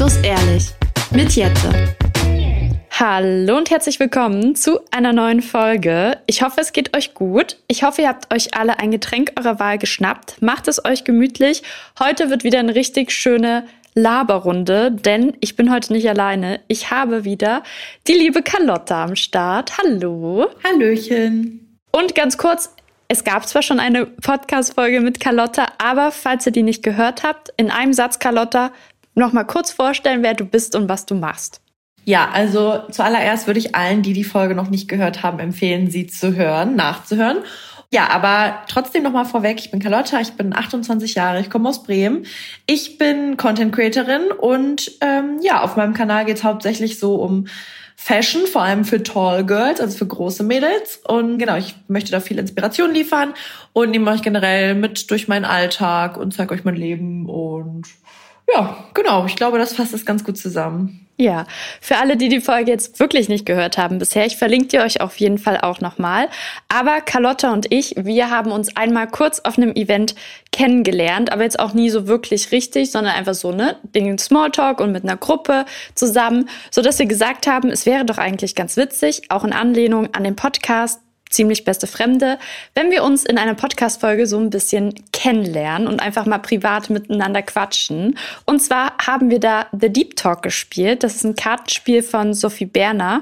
Restlos ehrlich mit Jette. Hallo und herzlich willkommen zu einer neuen Folge. Ich hoffe, es geht euch gut. Ich hoffe, ihr habt euch alle ein Getränk eurer Wahl geschnappt. Macht es euch gemütlich. Heute wird wieder eine richtig schöne Laberrunde, denn ich bin heute nicht alleine. Ich habe wieder die liebe Carlotta am Start. Hallo. Hallöchen. Und ganz kurz, es gab zwar schon eine Podcast-Folge mit Carlotta, aber falls ihr die nicht gehört habt, in einem Satz, Carlotta, noch mal kurz vorstellen, wer du bist und was du machst. Ja, also zuallererst würde ich allen, die die Folge noch nicht gehört haben, empfehlen, sie zu hören, nachzuhören. Ja, aber trotzdem noch mal vorweg, ich bin Carlotta, ich bin 28 Jahre, ich komme aus Bremen. Ich bin Content Creatorin und ähm, ja, auf meinem Kanal geht es hauptsächlich so um Fashion, vor allem für Tall Girls, also für große Mädels. Und genau, ich möchte da viel Inspiration liefern und nehme euch generell mit durch meinen Alltag und zeige euch mein Leben. Und ja, genau, ich glaube, das fasst es ganz gut zusammen. Ja, für alle, die die Folge jetzt wirklich nicht gehört haben bisher, ich verlinke die euch auf jeden Fall auch nochmal. Aber Carlotta und ich, wir haben uns einmal kurz auf einem Event kennengelernt, aber jetzt auch nie so wirklich richtig, sondern einfach so, ne, Ding Smalltalk und mit einer Gruppe zusammen, so dass wir gesagt haben, es wäre doch eigentlich ganz witzig, auch in Anlehnung an den Podcast, ziemlich beste Fremde, wenn wir uns in einer Podcast-Folge so ein bisschen kennenlernen und einfach mal privat miteinander quatschen. Und zwar haben wir da The Deep Talk gespielt. Das ist ein Kartenspiel von Sophie Berner.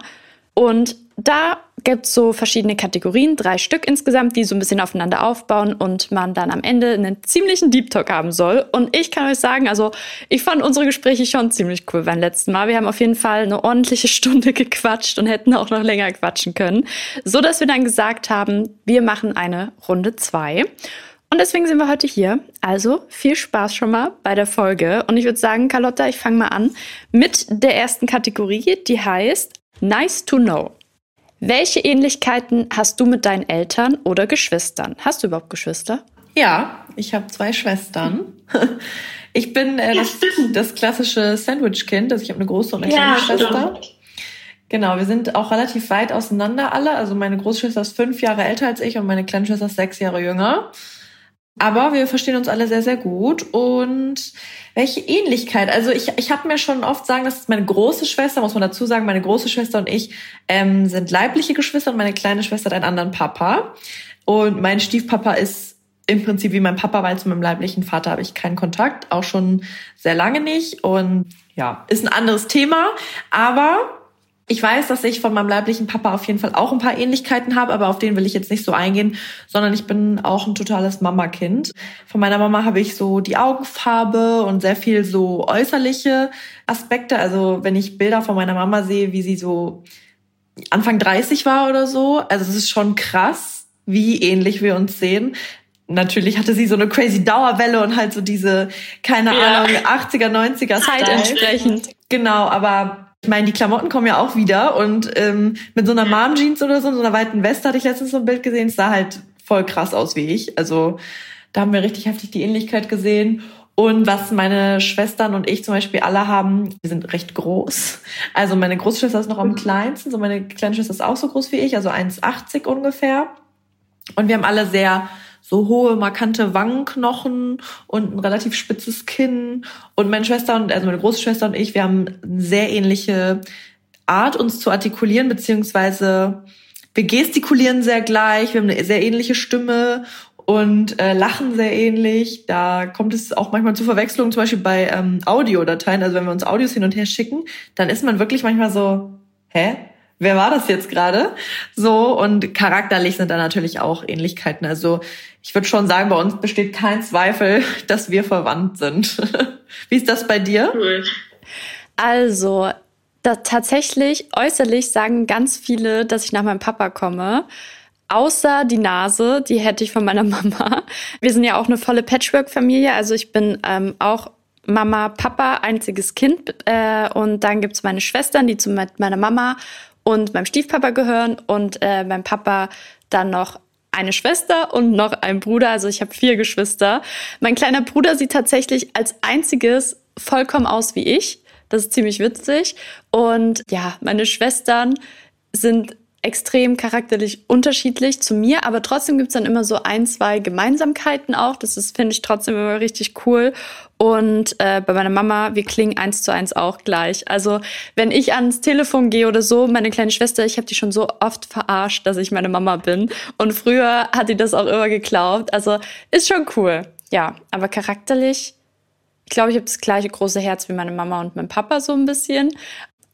Und da gibt es so verschiedene Kategorien, drei Stück insgesamt, die so ein bisschen aufeinander aufbauen und man dann am Ende einen ziemlichen Deep Talk haben soll. Und ich kann euch sagen, also ich fand unsere Gespräche schon ziemlich cool beim letzten Mal. Wir haben auf jeden Fall eine ordentliche Stunde gequatscht und hätten auch noch länger quatschen können, so dass wir dann gesagt haben, wir machen eine Runde zwei. Und deswegen sind wir heute hier. Also viel Spaß schon mal bei der Folge. Und ich würde sagen, Carlotta, ich fange mal an mit der ersten Kategorie, die heißt Nice to Know. Welche Ähnlichkeiten hast du mit deinen Eltern oder Geschwistern? Hast du überhaupt Geschwister? Ja, ich habe zwei Schwestern. Ich bin äh, das, das, klassische Sandwich-Kind, also ich habe eine große und eine kleine ja, Schwester. Stimmt. Genau, wir sind auch relativ weit auseinander alle. Also meine Großschwester ist fünf Jahre älter als ich und meine kleine Schwester ist sechs Jahre jünger. Aber wir verstehen uns alle sehr, sehr gut. Und welche Ähnlichkeit? Also ich, ich habe mir schon oft sagen, das ist meine große Schwester, muss man dazu sagen, meine große Schwester und ich ähm, sind leibliche Geschwister und meine kleine Schwester hat einen anderen Papa. Und mein Stiefpapa ist im Prinzip wie mein Papa, weil zu meinem leiblichen Vater habe ich keinen Kontakt, auch schon sehr lange nicht. Und ja, ist ein anderes Thema. Aber ich weiß, dass ich von meinem leiblichen Papa auf jeden Fall auch ein paar Ähnlichkeiten habe, aber auf den will ich jetzt nicht so eingehen, sondern ich bin auch ein totales Mama-Kind. Von meiner Mama habe ich so die Augenfarbe und sehr viel so äußerliche Aspekte. Also wenn ich Bilder von meiner Mama sehe, wie sie so Anfang 30 war oder so, also es ist schon krass, wie ähnlich wir uns sehen. Natürlich hatte sie so eine crazy Dauerwelle und halt so diese, keine ja. Ahnung, 80er, 90er Zeit entsprechend. Genau, aber ich meine, die Klamotten kommen ja auch wieder und ähm, mit so einer Mom-Jeans oder so, so einer weiten Weste hatte ich letztens so ein Bild gesehen, es sah halt voll krass aus wie ich. Also da haben wir richtig heftig die Ähnlichkeit gesehen. Und was meine Schwestern und ich zum Beispiel alle haben, wir sind recht groß. Also meine Großschwester ist noch am kleinsten, so meine kleine Schwester ist auch so groß wie ich, also 1,80 ungefähr. Und wir haben alle sehr so hohe, markante Wangenknochen und ein relativ spitzes Kinn. Und meine Schwester und, also meine Großschwester und ich, wir haben eine sehr ähnliche Art, uns zu artikulieren, beziehungsweise wir gestikulieren sehr gleich, wir haben eine sehr ähnliche Stimme und äh, lachen sehr ähnlich. Da kommt es auch manchmal zu Verwechslungen, zum Beispiel bei ähm, Audiodateien. Also wenn wir uns Audios hin und her schicken, dann ist man wirklich manchmal so, hä? wer war das jetzt gerade? So, und charakterlich sind da natürlich auch Ähnlichkeiten. Also ich würde schon sagen, bei uns besteht kein Zweifel, dass wir verwandt sind. Wie ist das bei dir? Cool. Also, da tatsächlich äußerlich sagen ganz viele, dass ich nach meinem Papa komme. Außer die Nase, die hätte ich von meiner Mama. Wir sind ja auch eine volle Patchwork-Familie. Also ich bin ähm, auch Mama, Papa, einziges Kind. Äh, und dann gibt's meine Schwestern, die zu meiner Mama und meinem Stiefpapa gehören und äh, mein Papa dann noch eine Schwester und noch ein Bruder. Also ich habe vier Geschwister. Mein kleiner Bruder sieht tatsächlich als einziges vollkommen aus wie ich. Das ist ziemlich witzig. Und ja, meine Schwestern sind extrem charakterlich unterschiedlich zu mir, aber trotzdem gibt's dann immer so ein, zwei Gemeinsamkeiten auch. Das finde ich, trotzdem immer richtig cool. Und äh, bei meiner Mama, wir klingen eins zu eins auch gleich. Also wenn ich ans Telefon gehe oder so, meine kleine Schwester, ich habe die schon so oft verarscht, dass ich meine Mama bin. Und früher hat die das auch immer geglaubt. Also ist schon cool. Ja, aber charakterlich, ich glaube, ich habe das gleiche große Herz wie meine Mama und mein Papa so ein bisschen.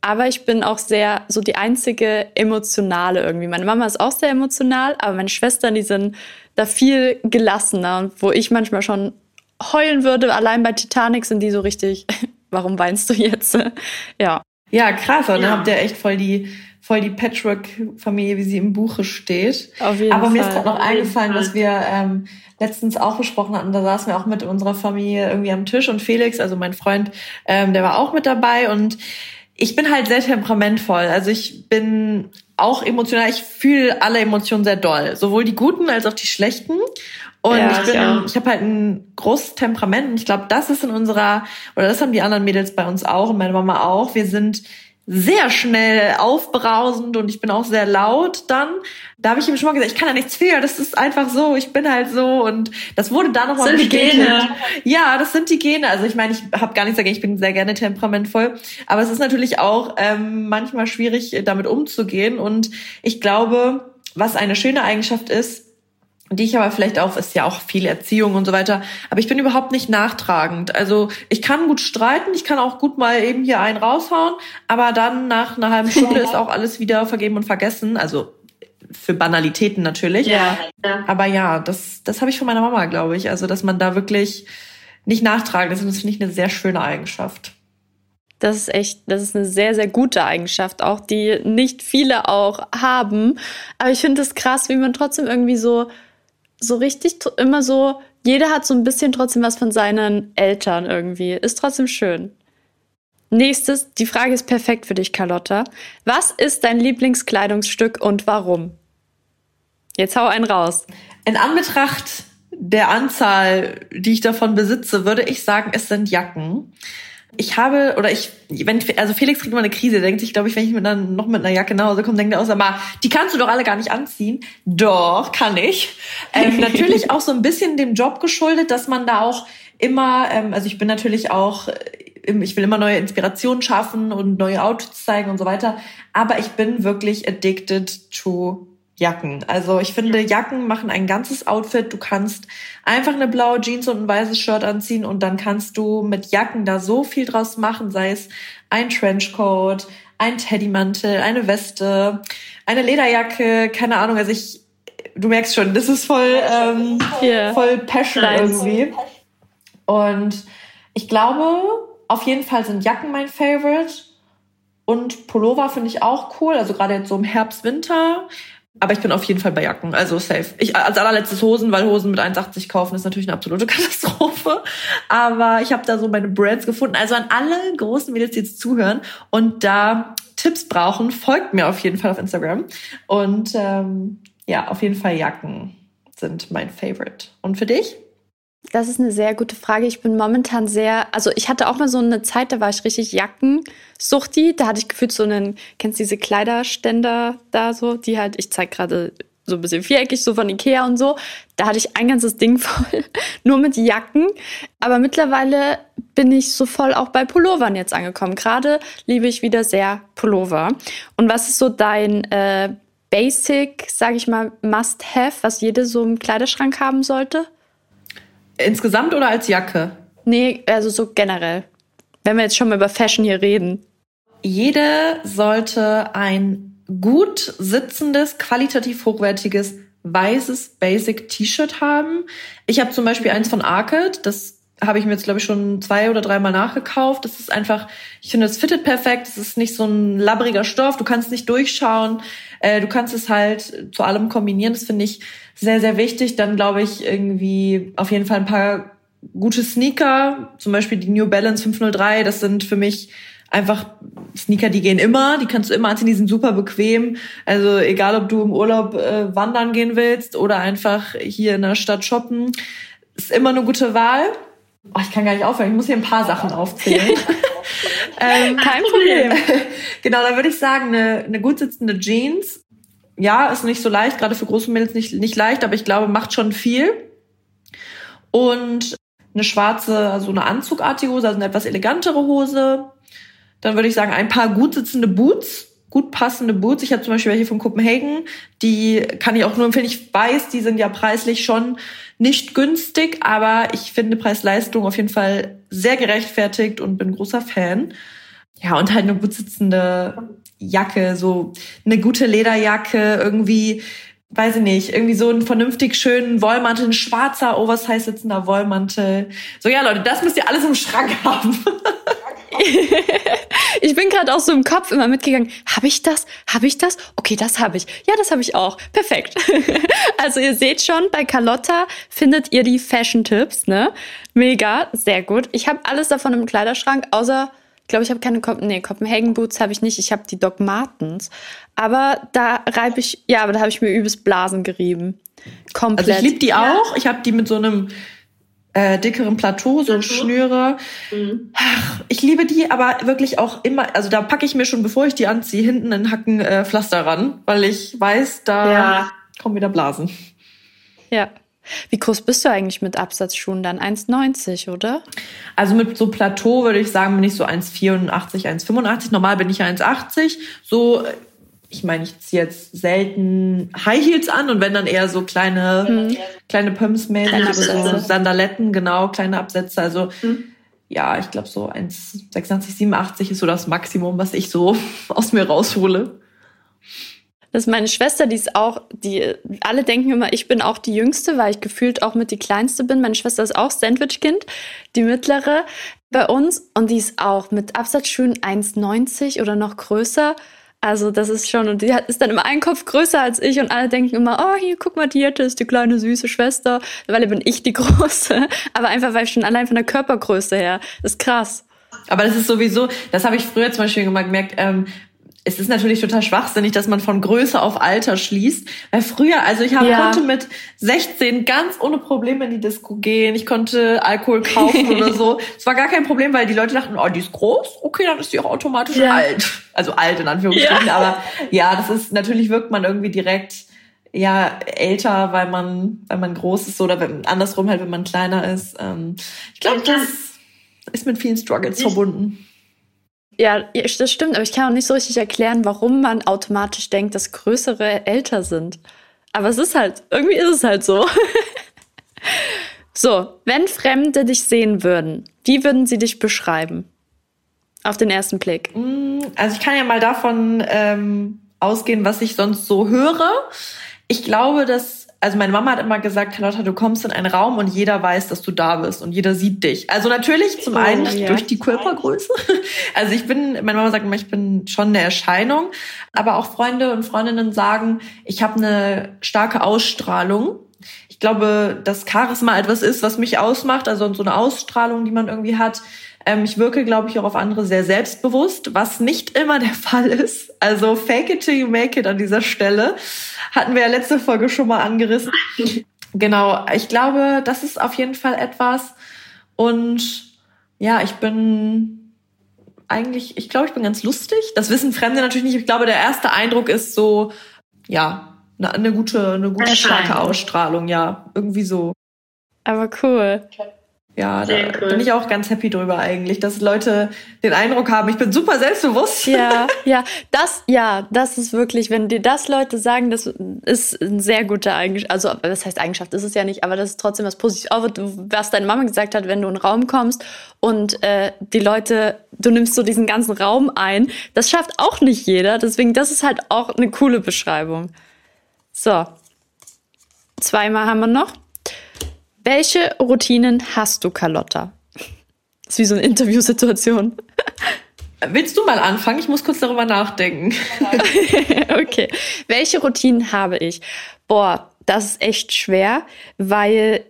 Aber ich bin auch sehr so die einzige emotionale irgendwie. Meine Mama ist auch sehr emotional, aber meine Schwestern, die sind da viel gelassener. Und wo ich manchmal schon heulen würde, allein bei Titanic sind die so richtig, warum weinst du jetzt? ja. Ja, krass. Und ja. dann habt ihr echt voll die, voll die Patchwork-Familie, wie sie im Buche steht. Auf jeden Aber Fall. mir ist gerade noch eingefallen, was wir ähm, letztens auch besprochen hatten. Da saßen wir auch mit unserer Familie irgendwie am Tisch und Felix, also mein Freund, ähm, der war auch mit dabei und ich bin halt sehr temperamentvoll. Also ich bin auch emotional. Ich fühle alle Emotionen sehr doll. Sowohl die guten als auch die schlechten. Und ja, ich bin, ja. ich habe halt ein großes Temperament. Und ich glaube, das ist in unserer, oder das haben die anderen Mädels bei uns auch und meine Mama auch. Wir sind sehr schnell aufbrausend und ich bin auch sehr laut dann. Da habe ich ihm schon mal gesagt, ich kann da nichts für, das ist einfach so, ich bin halt so und das wurde da nochmal Sind bestätigt. die Gene? Ja, das sind die Gene. Also ich meine, ich habe gar nichts dagegen, ich bin sehr gerne temperamentvoll, aber es ist natürlich auch ähm, manchmal schwierig, damit umzugehen und ich glaube, was eine schöne Eigenschaft ist, die ich aber vielleicht auch, ist ja auch viel Erziehung und so weiter, aber ich bin überhaupt nicht nachtragend. Also ich kann gut streiten, ich kann auch gut mal eben hier einen raushauen, aber dann nach einer halben Stunde ist auch alles wieder vergeben und vergessen. Also für Banalitäten natürlich. Ja. Aber ja, das, das habe ich von meiner Mama, glaube ich. Also, dass man da wirklich nicht nachtragend ist. Und das finde ich eine sehr schöne Eigenschaft. Das ist echt, das ist eine sehr, sehr gute Eigenschaft, auch die nicht viele auch haben. Aber ich finde es krass, wie man trotzdem irgendwie so so richtig immer so, jeder hat so ein bisschen trotzdem was von seinen Eltern irgendwie. Ist trotzdem schön. Nächstes, die Frage ist perfekt für dich, Carlotta. Was ist dein Lieblingskleidungsstück und warum? Jetzt hau einen raus. In Anbetracht der Anzahl, die ich davon besitze, würde ich sagen, es sind Jacken ich habe, oder ich, wenn, also Felix kriegt immer eine Krise, denkt sich, glaube ich, wenn ich mit einer, noch mit einer Jacke nach Hause komme, denkt er auch, aber die kannst du doch alle gar nicht anziehen. Doch, kann ich. Ähm, natürlich auch so ein bisschen dem Job geschuldet, dass man da auch immer, ähm, also ich bin natürlich auch, äh, ich will immer neue Inspirationen schaffen und neue Outfits zeigen und so weiter, aber ich bin wirklich addicted to Jacken. Also ich finde, Jacken machen ein ganzes Outfit. Du kannst einfach eine blaue Jeans und ein weißes Shirt anziehen und dann kannst du mit Jacken da so viel draus machen, sei es ein Trenchcoat, ein Teddymantel, eine Weste, eine Lederjacke, keine Ahnung. Also ich, du merkst schon, das ist voll, ähm, yeah. voll Passion irgendwie. Und ich glaube, auf jeden Fall sind Jacken mein Favorite. Und Pullover finde ich auch cool. Also gerade jetzt so im Herbst, Winter aber ich bin auf jeden Fall bei Jacken, also safe. Ich als allerletztes Hosen, weil Hosen mit 1,80 kaufen ist natürlich eine absolute Katastrophe. Aber ich habe da so meine Brands gefunden. Also an alle großen Mädels, die jetzt zuhören und da Tipps brauchen, folgt mir auf jeden Fall auf Instagram. Und ähm, ja, auf jeden Fall Jacken sind mein Favorite. Und für dich? Das ist eine sehr gute Frage. Ich bin momentan sehr, also ich hatte auch mal so eine Zeit, da war ich richtig Jackensuchti. Da hatte ich gefühlt so einen, kennst du diese Kleiderständer da so, die halt, ich zeig gerade so ein bisschen viereckig, so von Ikea und so. Da hatte ich ein ganzes Ding voll, nur mit Jacken. Aber mittlerweile bin ich so voll auch bei Pullovern jetzt angekommen. Gerade liebe ich wieder sehr Pullover. Und was ist so dein äh, Basic, sag ich mal, Must-Have, was jede so im Kleiderschrank haben sollte? Insgesamt oder als Jacke? Nee, also so generell. Wenn wir jetzt schon mal über Fashion hier reden. Jede sollte ein gut sitzendes, qualitativ hochwertiges, weißes Basic T-Shirt haben. Ich habe zum Beispiel eins von Arcade, das habe ich mir jetzt, glaube ich, schon zwei oder dreimal nachgekauft. Das ist einfach, ich finde, es fittet perfekt. Es ist nicht so ein labbriger Stoff. Du kannst nicht durchschauen. Äh, du kannst es halt zu allem kombinieren. Das finde ich sehr, sehr wichtig. Dann glaube ich irgendwie auf jeden Fall ein paar gute Sneaker. Zum Beispiel die New Balance 503. Das sind für mich einfach Sneaker, die gehen immer, die kannst du immer anziehen, die sind super bequem. Also egal, ob du im Urlaub äh, wandern gehen willst oder einfach hier in der Stadt shoppen, ist immer eine gute Wahl. Oh, ich kann gar nicht aufhören, ich muss hier ein paar Sachen aufzählen. ähm, Kein Problem. genau, da würde ich sagen, eine, eine gut sitzende Jeans ja, ist nicht so leicht, gerade für große Mädels nicht, nicht leicht, aber ich glaube, macht schon viel. Und eine schwarze, also eine anzugartige Hose, also eine etwas elegantere Hose. Dann würde ich sagen, ein paar gut sitzende Boots, gut passende Boots. Ich habe zum Beispiel welche von Copenhagen, die kann ich auch nur empfehlen. Ich weiß, die sind ja preislich schon nicht günstig, aber ich finde Preis-Leistung auf jeden Fall sehr gerechtfertigt und bin großer Fan. Ja, und halt eine gut sitzende Jacke, so eine gute Lederjacke, irgendwie, weiß ich nicht, irgendwie so einen vernünftig schönen Wollmantel, ein schwarzer, oversize sitzender Wollmantel. So, ja, Leute, das müsst ihr alles im Schrank haben. ich bin gerade auch so im Kopf immer mitgegangen. Habe ich das? Habe ich das? Okay, das habe ich. Ja, das habe ich auch. Perfekt. also ihr seht schon, bei Carlotta findet ihr die Fashion-Tipps, ne? Mega, sehr gut. Ich habe alles davon im Kleiderschrank, außer ich glaube, ich habe keine Kop nee, Copenhagen Boots habe ich nicht. Ich habe die Doc Martens. Aber da reibe ich, ja, aber da habe ich mir übelst Blasen gerieben. Komplett. Also ich liebe die ja. auch. Ich habe die mit so einem äh, dickeren Plateau, so Plateau? Schnüre. Mhm. Ach, ich liebe die, aber wirklich auch immer, also da packe ich mir schon, bevor ich die anziehe, hinten einen Hacken äh, Pflaster ran, weil ich weiß, da ja. kommen wieder Blasen. Ja. Wie groß bist du eigentlich mit Absatzschuhen dann? 1,90, oder? Also mit so Plateau würde ich sagen, bin ich so 1,84, 1,85. Normal bin ich ja 1,80. So, ich meine, ich ziehe jetzt selten High Heels an und wenn dann eher so kleine, hm. kleine Pumps mäßig so Sandaletten, genau, kleine Absätze. Also, hm. ja, ich glaube so 1,86, 87 ist so das Maximum, was ich so aus mir raushole. Das ist meine Schwester, die ist auch, die, alle denken immer, ich bin auch die Jüngste, weil ich gefühlt auch mit die Kleinste bin. Meine Schwester ist auch Sandwich-Kind, die mittlere bei uns. Und die ist auch mit Absatzschuhen 1,90 oder noch größer. Also das ist schon, und die ist dann immer ein Kopf größer als ich und alle denken immer, oh, hier, guck mal, die ist die kleine süße Schwester. Weil bin ich die Große. Aber einfach, weil ich schon allein von der Körpergröße her, ist krass. Aber das ist sowieso, das habe ich früher zum Beispiel gemerkt, ähm, es ist natürlich total schwachsinnig, dass man von Größe auf Alter schließt. Weil früher, also ich hab, ja. konnte mit 16 ganz ohne Probleme in die Disco gehen. Ich konnte Alkohol kaufen oder so. Es war gar kein Problem, weil die Leute dachten, oh, die ist groß, okay, dann ist die auch automatisch ja. alt. Also alt in Anführungsstrichen. Ja. Aber ja, das ist, natürlich wirkt man irgendwie direkt ja älter, weil man, weil man groß ist oder wenn, andersrum halt, wenn man kleiner ist. Ähm, ich glaube, das ist mit vielen Struggles verbunden. Ja, das stimmt, aber ich kann auch nicht so richtig erklären, warum man automatisch denkt, dass Größere älter sind. Aber es ist halt, irgendwie ist es halt so. so, wenn Fremde dich sehen würden, wie würden sie dich beschreiben? Auf den ersten Blick. Mm, also ich kann ja mal davon ähm, ausgehen, was ich sonst so höre. Ich glaube, dass also meine Mama hat immer gesagt, Carlotta, du kommst in einen Raum und jeder weiß, dass du da bist und jeder sieht dich. Also natürlich zum oh, einen ja. durch die Körpergröße. Also ich bin, meine Mama sagt immer, ich bin schon eine Erscheinung, aber auch Freunde und Freundinnen sagen, ich habe eine starke Ausstrahlung. Ich glaube, dass Charisma etwas ist, was mich ausmacht, also so eine Ausstrahlung, die man irgendwie hat. Ähm, ich wirke, glaube ich, auch auf andere sehr selbstbewusst, was nicht immer der Fall ist. Also fake it till you make it an dieser Stelle. Hatten wir ja letzte Folge schon mal angerissen. genau, ich glaube, das ist auf jeden Fall etwas. Und ja, ich bin eigentlich, ich glaube, ich bin ganz lustig. Das wissen Fremde natürlich nicht. Ich glaube, der erste Eindruck ist so, ja, eine, eine gute, eine gute starke Ausstrahlung, ja, irgendwie so. Aber cool. Ja, da cool. bin ich auch ganz happy drüber eigentlich, dass Leute den Eindruck haben, ich bin super selbstbewusst. Ja, ja, das, ja, das ist wirklich, wenn dir das Leute sagen, das ist ein sehr guter Eigenschaft, also das heißt Eigenschaft ist es ja nicht, aber das ist trotzdem was Positives. Auch was deine Mama gesagt hat, wenn du in einen Raum kommst und äh, die Leute, du nimmst so diesen ganzen Raum ein, das schafft auch nicht jeder. Deswegen, das ist halt auch eine coole Beschreibung. So, zweimal haben wir noch. Welche Routinen hast du, Carlotta? Das ist wie so eine Interviewsituation. Willst du mal anfangen? Ich muss kurz darüber nachdenken. okay. Welche Routinen habe ich? Boah, das ist echt schwer, weil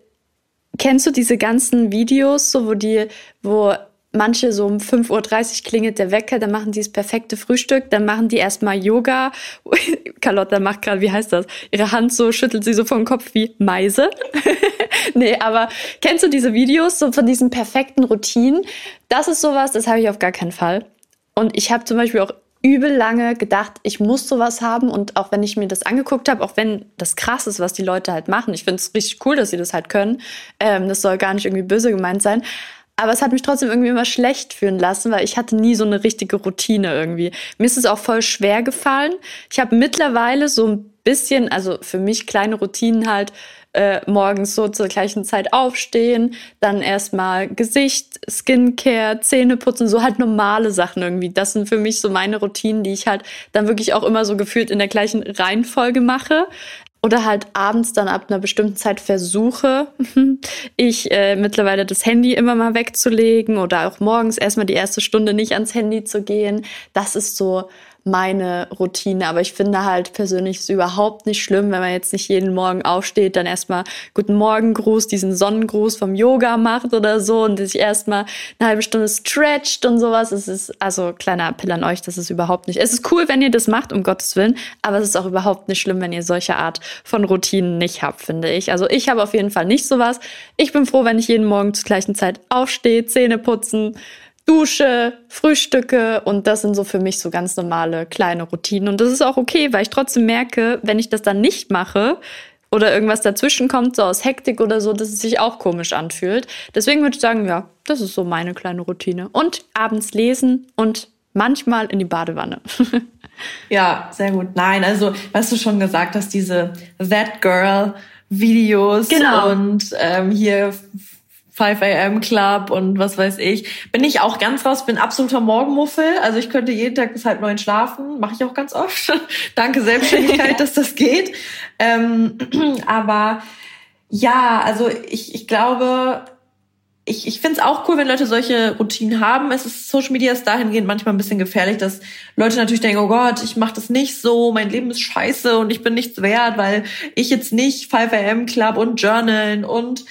kennst du diese ganzen Videos, so wo die, wo manche so um 5.30 Uhr klingelt der Wecker, dann machen die das perfekte Frühstück, dann machen die erstmal Yoga. Carlotta macht gerade, wie heißt das? Ihre Hand so, schüttelt sie so vom Kopf wie Meise. nee, aber kennst du diese Videos so von diesen perfekten Routinen? Das ist sowas, das habe ich auf gar keinen Fall. Und ich habe zum Beispiel auch übel lange gedacht, ich muss sowas haben. Und auch wenn ich mir das angeguckt habe, auch wenn das krass ist, was die Leute halt machen, ich finde es richtig cool, dass sie das halt können. Ähm, das soll gar nicht irgendwie böse gemeint sein. Aber es hat mich trotzdem irgendwie immer schlecht fühlen lassen, weil ich hatte nie so eine richtige Routine irgendwie. Mir ist es auch voll schwer gefallen. Ich habe mittlerweile so ein bisschen, also für mich kleine Routinen halt, äh, morgens so zur gleichen Zeit aufstehen, dann erstmal Gesicht, Skincare, Zähne putzen, so halt normale Sachen irgendwie. Das sind für mich so meine Routinen, die ich halt dann wirklich auch immer so gefühlt in der gleichen Reihenfolge mache oder halt abends dann ab einer bestimmten Zeit versuche, ich äh, mittlerweile das Handy immer mal wegzulegen oder auch morgens erstmal die erste Stunde nicht ans Handy zu gehen. Das ist so meine Routine. Aber ich finde halt persönlich ist überhaupt nicht schlimm, wenn man jetzt nicht jeden Morgen aufsteht, dann erstmal Guten Morgen Gruß, diesen Sonnengruß vom Yoga macht oder so und sich erstmal eine halbe Stunde stretcht und sowas. Es ist, also kleiner Appell an euch, das ist überhaupt nicht. Es ist cool, wenn ihr das macht, um Gottes Willen, aber es ist auch überhaupt nicht schlimm, wenn ihr solche Art von Routinen nicht habt, finde ich. Also ich habe auf jeden Fall nicht sowas. Ich bin froh, wenn ich jeden Morgen zur gleichen Zeit aufstehe, Zähne putzen, Dusche, Frühstücke und das sind so für mich so ganz normale kleine Routinen. Und das ist auch okay, weil ich trotzdem merke, wenn ich das dann nicht mache oder irgendwas dazwischen kommt, so aus Hektik oder so, dass es sich auch komisch anfühlt. Deswegen würde ich sagen, ja, das ist so meine kleine Routine. Und abends lesen und manchmal in die Badewanne. ja, sehr gut. Nein, also, was du schon gesagt hast, diese That Girl Videos genau. und ähm, hier 5 a.m. Club und was weiß ich. Bin ich auch ganz raus, bin absoluter Morgenmuffel. Also ich könnte jeden Tag bis halb neun schlafen. Mache ich auch ganz oft. Danke Selbstständigkeit, dass das geht. Ähm, aber ja, also ich, ich glaube, ich, ich finde es auch cool, wenn Leute solche Routinen haben. Es ist Social Media ist dahingehend manchmal ein bisschen gefährlich, dass Leute natürlich denken, oh Gott, ich mache das nicht so, mein Leben ist scheiße und ich bin nichts wert, weil ich jetzt nicht 5 am Club und Journalen und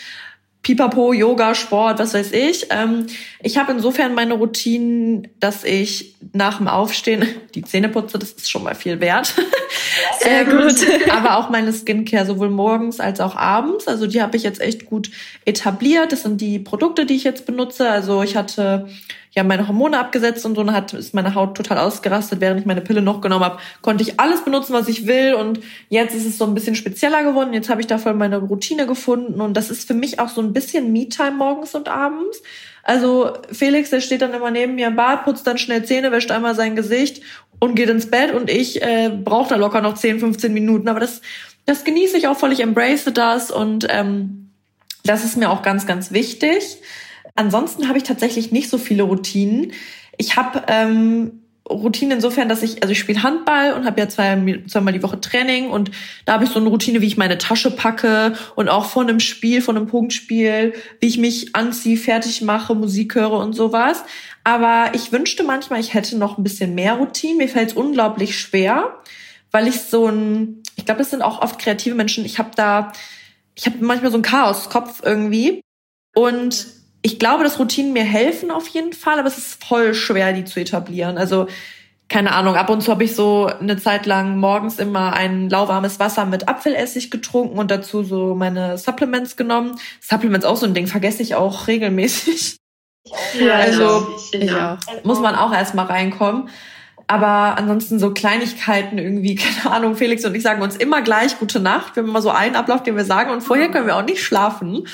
Pipapo, Yoga, Sport, was weiß ich. Ähm, ich habe insofern meine Routinen, dass ich nach dem Aufstehen die Zähne putze, das ist schon mal viel wert. Sehr gut. Aber auch meine Skincare sowohl morgens als auch abends. Also die habe ich jetzt echt gut etabliert. Das sind die Produkte, die ich jetzt benutze. Also ich hatte ja meine Hormone abgesetzt und so, und hat ist meine Haut total ausgerastet, während ich meine Pille noch genommen habe, konnte ich alles benutzen, was ich will und jetzt ist es so ein bisschen spezieller geworden. Jetzt habe ich da voll meine Routine gefunden und das ist für mich auch so ein bisschen Me-Time morgens und abends. Also Felix, der steht dann immer neben mir im Bad, putzt dann schnell Zähne, wäscht einmal sein Gesicht und geht ins Bett und ich äh, brauche da locker noch 10, 15 Minuten. Aber das, das genieße ich auch voll, ich embrace das und ähm, das ist mir auch ganz, ganz wichtig. Ansonsten habe ich tatsächlich nicht so viele Routinen. Ich habe ähm, Routine insofern, dass ich, also ich spiele Handball und habe ja zwei, zweimal die Woche Training und da habe ich so eine Routine, wie ich meine Tasche packe und auch vor einem Spiel, vor einem Punktspiel, wie ich mich anziehe, fertig mache, Musik höre und sowas. Aber ich wünschte manchmal, ich hätte noch ein bisschen mehr Routine. Mir fällt es unglaublich schwer, weil ich so ein, ich glaube, das sind auch oft kreative Menschen. Ich habe da, ich habe manchmal so ein Chaoskopf irgendwie und ich glaube, dass Routinen mir helfen auf jeden Fall, aber es ist voll schwer, die zu etablieren. Also keine Ahnung, ab und zu habe ich so eine Zeit lang morgens immer ein lauwarmes Wasser mit Apfelessig getrunken und dazu so meine Supplements genommen. Supplements auch so ein Ding, vergesse ich auch regelmäßig. Ja, also ja, muss man auch erstmal reinkommen. Aber ansonsten so Kleinigkeiten irgendwie, keine Ahnung, Felix und ich sagen uns immer gleich gute Nacht. Wir haben immer so einen Ablauf, den wir sagen und vorher können wir auch nicht schlafen.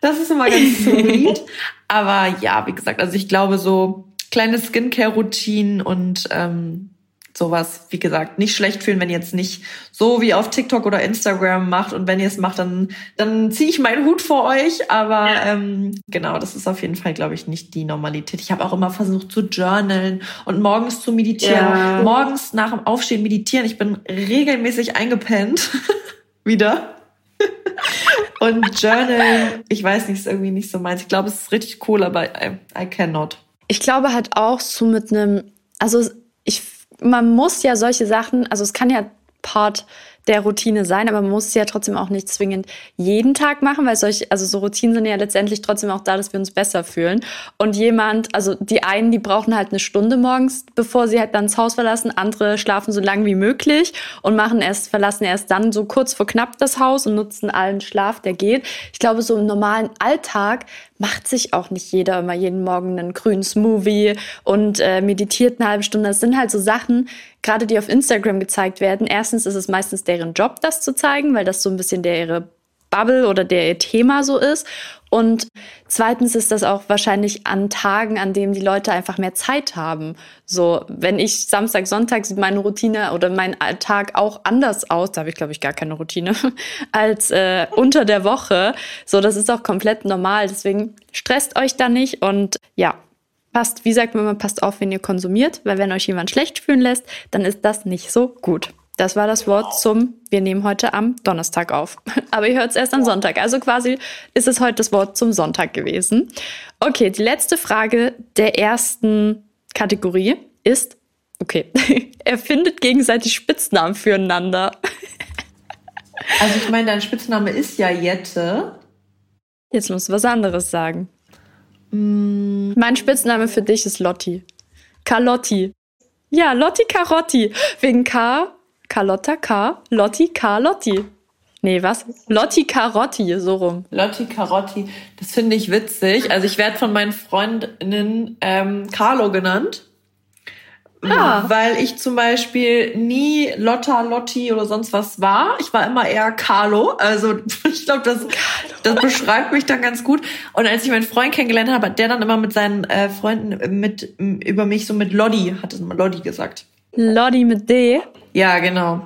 Das ist immer ganz sweet. Aber ja, wie gesagt, also ich glaube so kleine Skincare-Routinen und ähm, sowas, wie gesagt, nicht schlecht fühlen, wenn ihr jetzt nicht so wie auf TikTok oder Instagram macht. Und wenn ihr es macht, dann, dann ziehe ich meinen Hut vor euch. Aber ähm, genau, das ist auf jeden Fall, glaube ich, nicht die Normalität. Ich habe auch immer versucht zu journalen und morgens zu meditieren. Ja. Morgens nach dem Aufstehen meditieren. Ich bin regelmäßig eingepennt. Wieder. und Journal, ich weiß nicht, ist irgendwie nicht so meins. Ich glaube, es ist richtig cool, aber I, I cannot. Ich glaube halt auch so mit einem, also ich man muss ja solche Sachen, also es kann ja Part der Routine sein, aber man muss es ja trotzdem auch nicht zwingend jeden Tag machen, weil solche, also so Routinen sind ja letztendlich trotzdem auch da, dass wir uns besser fühlen. Und jemand, also die einen, die brauchen halt eine Stunde morgens, bevor sie halt dann das Haus verlassen, andere schlafen so lange wie möglich und machen erst, verlassen erst dann so kurz vor knapp das Haus und nutzen allen Schlaf, der geht. Ich glaube, so im normalen Alltag macht sich auch nicht jeder immer jeden Morgen einen grünen Smoothie und äh, meditiert eine halbe Stunde. Das sind halt so Sachen, gerade die auf Instagram gezeigt werden. Erstens ist es meistens deren Job, das zu zeigen, weil das so ein bisschen der ihre Bubble oder der Thema so ist. Und zweitens ist das auch wahrscheinlich an Tagen, an denen die Leute einfach mehr Zeit haben. So, wenn ich Samstag, Sonntag sieht meine Routine oder mein Tag auch anders aus, da habe ich glaube ich gar keine Routine, als äh, unter der Woche. So, das ist auch komplett normal. Deswegen stresst euch da nicht und ja, passt, wie sagt man passt auf, wenn ihr konsumiert, weil wenn euch jemand schlecht fühlen lässt, dann ist das nicht so gut. Das war das Wort zum, wir nehmen heute am Donnerstag auf. Aber ihr hört es erst am Sonntag. Also quasi ist es heute das Wort zum Sonntag gewesen. Okay, die letzte Frage der ersten Kategorie ist, okay, er findet gegenseitig Spitznamen füreinander. Also ich meine, dein Spitzname ist ja Jette. Jetzt musst du was anderes sagen. Mm. Mein Spitzname für dich ist Lotti. Carlotti. Ja, Lotti Carotti. Wegen K Carlotta K. Lotti Carlotti. Nee, was? Lotti Carotti, so rum. Lotti Carotti. Das finde ich witzig. Also ich werde von meinen Freundinnen ähm, Carlo genannt. Ah. Weil ich zum Beispiel nie Lotta, Lotti oder sonst was war. Ich war immer eher Carlo. Also ich glaube, das, das beschreibt mich dann ganz gut. Und als ich meinen Freund kennengelernt habe, hat der dann immer mit seinen äh, Freunden mit über mich so mit Lodi, hat es mal Lodi gesagt. Lodi mit D? Ja, genau.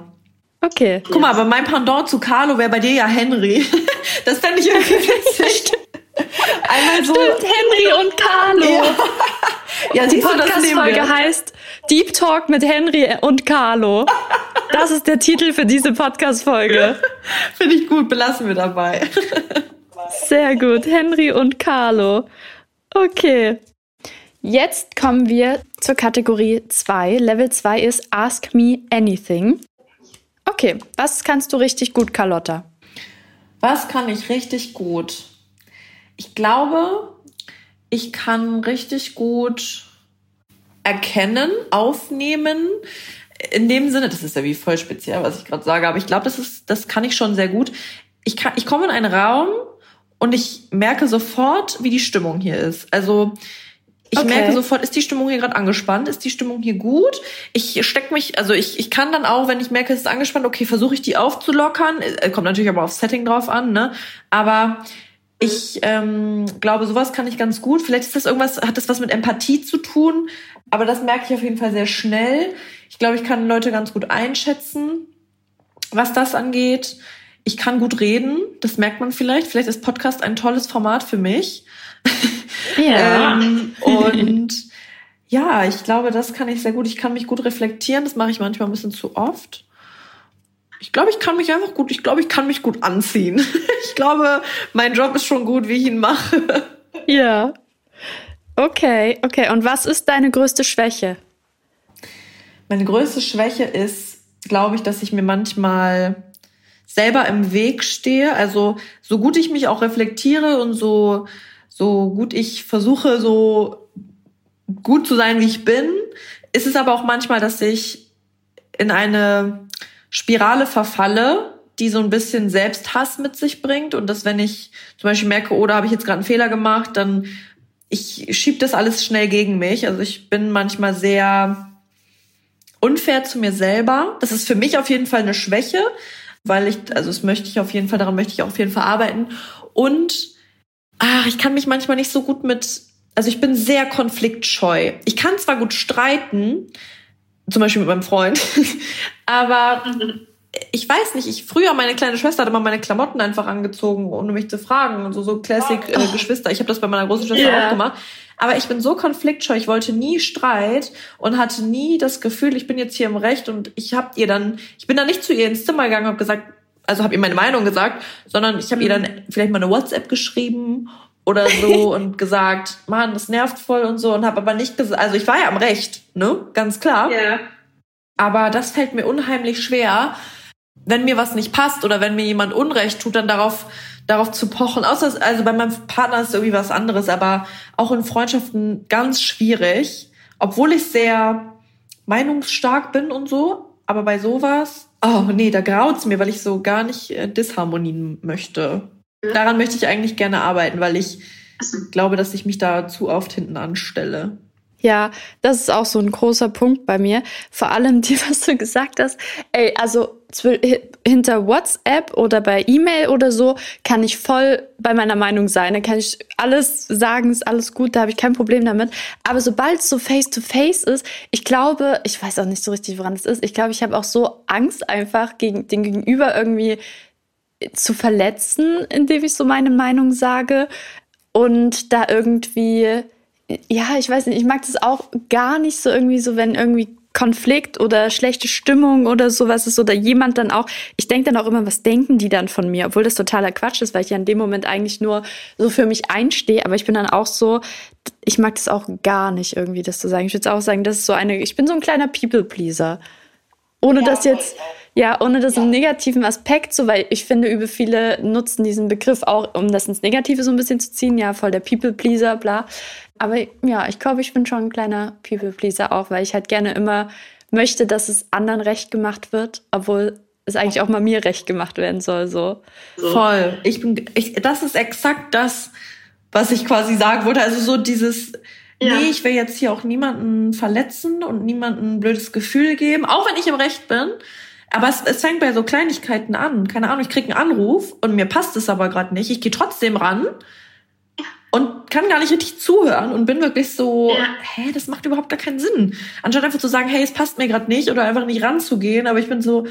Okay. Guck mal, aber mein Pendant zu Carlo wäre bei dir ja Henry. Das fände ich irgendwie witzig. Einmal so. Stimmt, Henry und Carlo. Ja, ja die Podcast-Folge heißt Deep Talk mit Henry und Carlo. Das ist der Titel für diese Podcast-Folge. Finde ich gut, belassen wir dabei. Sehr gut, Henry und Carlo. Okay. Jetzt kommen wir zur Kategorie 2. Level 2 ist Ask Me Anything. Okay, was kannst du richtig gut, Carlotta? Was kann ich richtig gut? Ich glaube, ich kann richtig gut erkennen, aufnehmen. In dem Sinne, das ist ja wie voll speziell, was ich gerade sage, aber ich glaube, das das kann ich schon sehr gut. Ich kann, ich komme in einen Raum und ich merke sofort, wie die Stimmung hier ist. Also ich okay. merke sofort, ist die Stimmung hier gerade angespannt? Ist die Stimmung hier gut? Ich steck mich, also ich, ich kann dann auch, wenn ich merke, es ist angespannt, okay, versuche ich die aufzulockern. Äh, kommt natürlich aber aufs Setting drauf an, ne? Aber ich ähm, glaube, sowas kann ich ganz gut. Vielleicht ist das irgendwas, hat das was mit Empathie zu tun, aber das merke ich auf jeden Fall sehr schnell. Ich glaube, ich kann Leute ganz gut einschätzen, was das angeht. Ich kann gut reden, das merkt man vielleicht. Vielleicht ist Podcast ein tolles Format für mich. Ja. ähm, und ja, ich glaube, das kann ich sehr gut. Ich kann mich gut reflektieren. Das mache ich manchmal ein bisschen zu oft. Ich glaube, ich kann mich einfach gut, ich glaube, ich kann mich gut anziehen. Ich glaube, mein Job ist schon gut, wie ich ihn mache. Ja. Okay, okay. Und was ist deine größte Schwäche? Meine größte Schwäche ist, glaube ich, dass ich mir manchmal selber im Weg stehe. Also so gut ich mich auch reflektiere und so so gut ich versuche, so gut zu sein, wie ich bin, ist es aber auch manchmal, dass ich in eine Spirale verfalle, die so ein bisschen Selbsthass mit sich bringt und dass wenn ich zum Beispiel merke, oh, da habe ich jetzt gerade einen Fehler gemacht, dann ich schieb das alles schnell gegen mich. Also ich bin manchmal sehr unfair zu mir selber. Das ist für mich auf jeden Fall eine Schwäche, weil ich, also das möchte ich auf jeden Fall, daran möchte ich auf jeden Fall arbeiten. Und ach, ich kann mich manchmal nicht so gut mit, also ich bin sehr konfliktscheu. Ich kann zwar gut streiten, zum Beispiel mit meinem Freund, aber ich weiß nicht, ich früher meine kleine Schwester hat immer meine Klamotten einfach angezogen, ohne mich zu fragen und so so Classic äh, oh. Geschwister. Ich habe das bei meiner großen Schwester yeah. auch gemacht. Aber ich bin so konfliktscheu, ich wollte nie Streit und hatte nie das Gefühl, ich bin jetzt hier im Recht und ich habe ihr dann, ich bin dann nicht zu ihr ins Zimmer gegangen und habe gesagt, also habe ihr meine Meinung gesagt, sondern ich habe ihr dann mhm. vielleicht mal eine WhatsApp geschrieben oder so und gesagt, Mann, das nervt voll und so und habe aber nicht gesagt, also ich war ja am Recht, ne, ganz klar. Ja. Aber das fällt mir unheimlich schwer, wenn mir was nicht passt oder wenn mir jemand Unrecht tut, dann darauf darauf zu pochen. Außer also bei meinem Partner ist irgendwie was anderes, aber auch in Freundschaften ganz schwierig, obwohl ich sehr meinungsstark bin und so, aber bei sowas, oh nee, da graut's mir, weil ich so gar nicht äh, Disharmonien möchte. Daran möchte ich eigentlich gerne arbeiten, weil ich glaube, dass ich mich da zu oft hinten anstelle. Ja, das ist auch so ein großer Punkt bei mir. Vor allem die, was du gesagt hast. Ey, also hinter WhatsApp oder bei E-Mail oder so kann ich voll bei meiner Meinung sein. Da kann ich alles sagen, ist alles gut, da habe ich kein Problem damit. Aber sobald es so face-to-face -face ist, ich glaube, ich weiß auch nicht so richtig, woran es ist. Ich glaube, ich habe auch so Angst einfach gegen den Gegenüber irgendwie zu verletzen, indem ich so meine Meinung sage und da irgendwie ja, ich weiß nicht, ich mag das auch gar nicht so irgendwie so, wenn irgendwie Konflikt oder schlechte Stimmung oder sowas ist oder jemand dann auch, ich denke dann auch immer, was denken die dann von mir, obwohl das totaler Quatsch ist, weil ich ja in dem Moment eigentlich nur so für mich einstehe, aber ich bin dann auch so, ich mag das auch gar nicht irgendwie, das zu sagen. Ich würde auch sagen, das ist so eine, ich bin so ein kleiner People-Pleaser. Ohne ja, das jetzt, ja, ohne das ja. im negativen Aspekt, so, weil ich finde, über viele nutzen diesen Begriff auch, um das ins Negative so ein bisschen zu ziehen, ja, voll der People-Pleaser, bla. Aber ja, ich glaube, ich bin schon ein kleiner People-Pleaser auch, weil ich halt gerne immer möchte, dass es anderen recht gemacht wird, obwohl es eigentlich auch mal mir recht gemacht werden soll, so. Voll. Ich bin, ich, das ist exakt das, was ich quasi sagen wollte. Also so dieses, ja. nee, ich will jetzt hier auch niemanden verletzen und niemanden ein blödes Gefühl geben, auch wenn ich im Recht bin. Aber es, es fängt bei so Kleinigkeiten an. Keine Ahnung, ich krieg einen Anruf und mir passt es aber gerade nicht. Ich gehe trotzdem ran und kann gar nicht richtig zuhören und bin wirklich so, ja. hä, das macht überhaupt gar keinen Sinn. Anstatt einfach zu sagen, hey, es passt mir gerade nicht oder einfach nicht ranzugehen, aber ich bin so,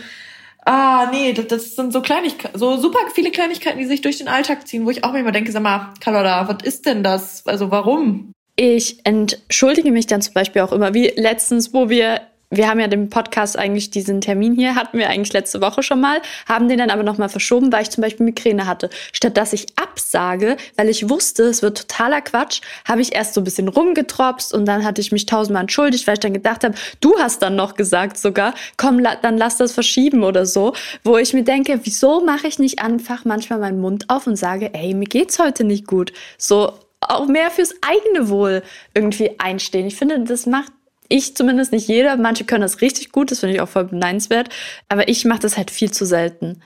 ah, nee, das, das sind so Kleinigkeiten, so super viele Kleinigkeiten, die sich durch den Alltag ziehen, wo ich auch immer denke, sag mal, Carlotta, was ist denn das? Also warum? Ich entschuldige mich dann zum Beispiel auch immer, wie letztens, wo wir wir haben ja den Podcast eigentlich, diesen Termin hier hatten wir eigentlich letzte Woche schon mal, haben den dann aber nochmal verschoben, weil ich zum Beispiel Migräne hatte. Statt dass ich absage, weil ich wusste, es wird totaler Quatsch, habe ich erst so ein bisschen rumgetropst und dann hatte ich mich tausendmal entschuldigt, weil ich dann gedacht habe, du hast dann noch gesagt sogar, komm, la dann lass das verschieben oder so, wo ich mir denke, wieso mache ich nicht einfach manchmal meinen Mund auf und sage, ey, mir geht's heute nicht gut. So, auch mehr fürs eigene Wohl irgendwie einstehen. Ich finde, das macht ich zumindest nicht jeder. Manche können das richtig gut, das finde ich auch voll beneidenswert. Aber ich mache das halt viel zu selten.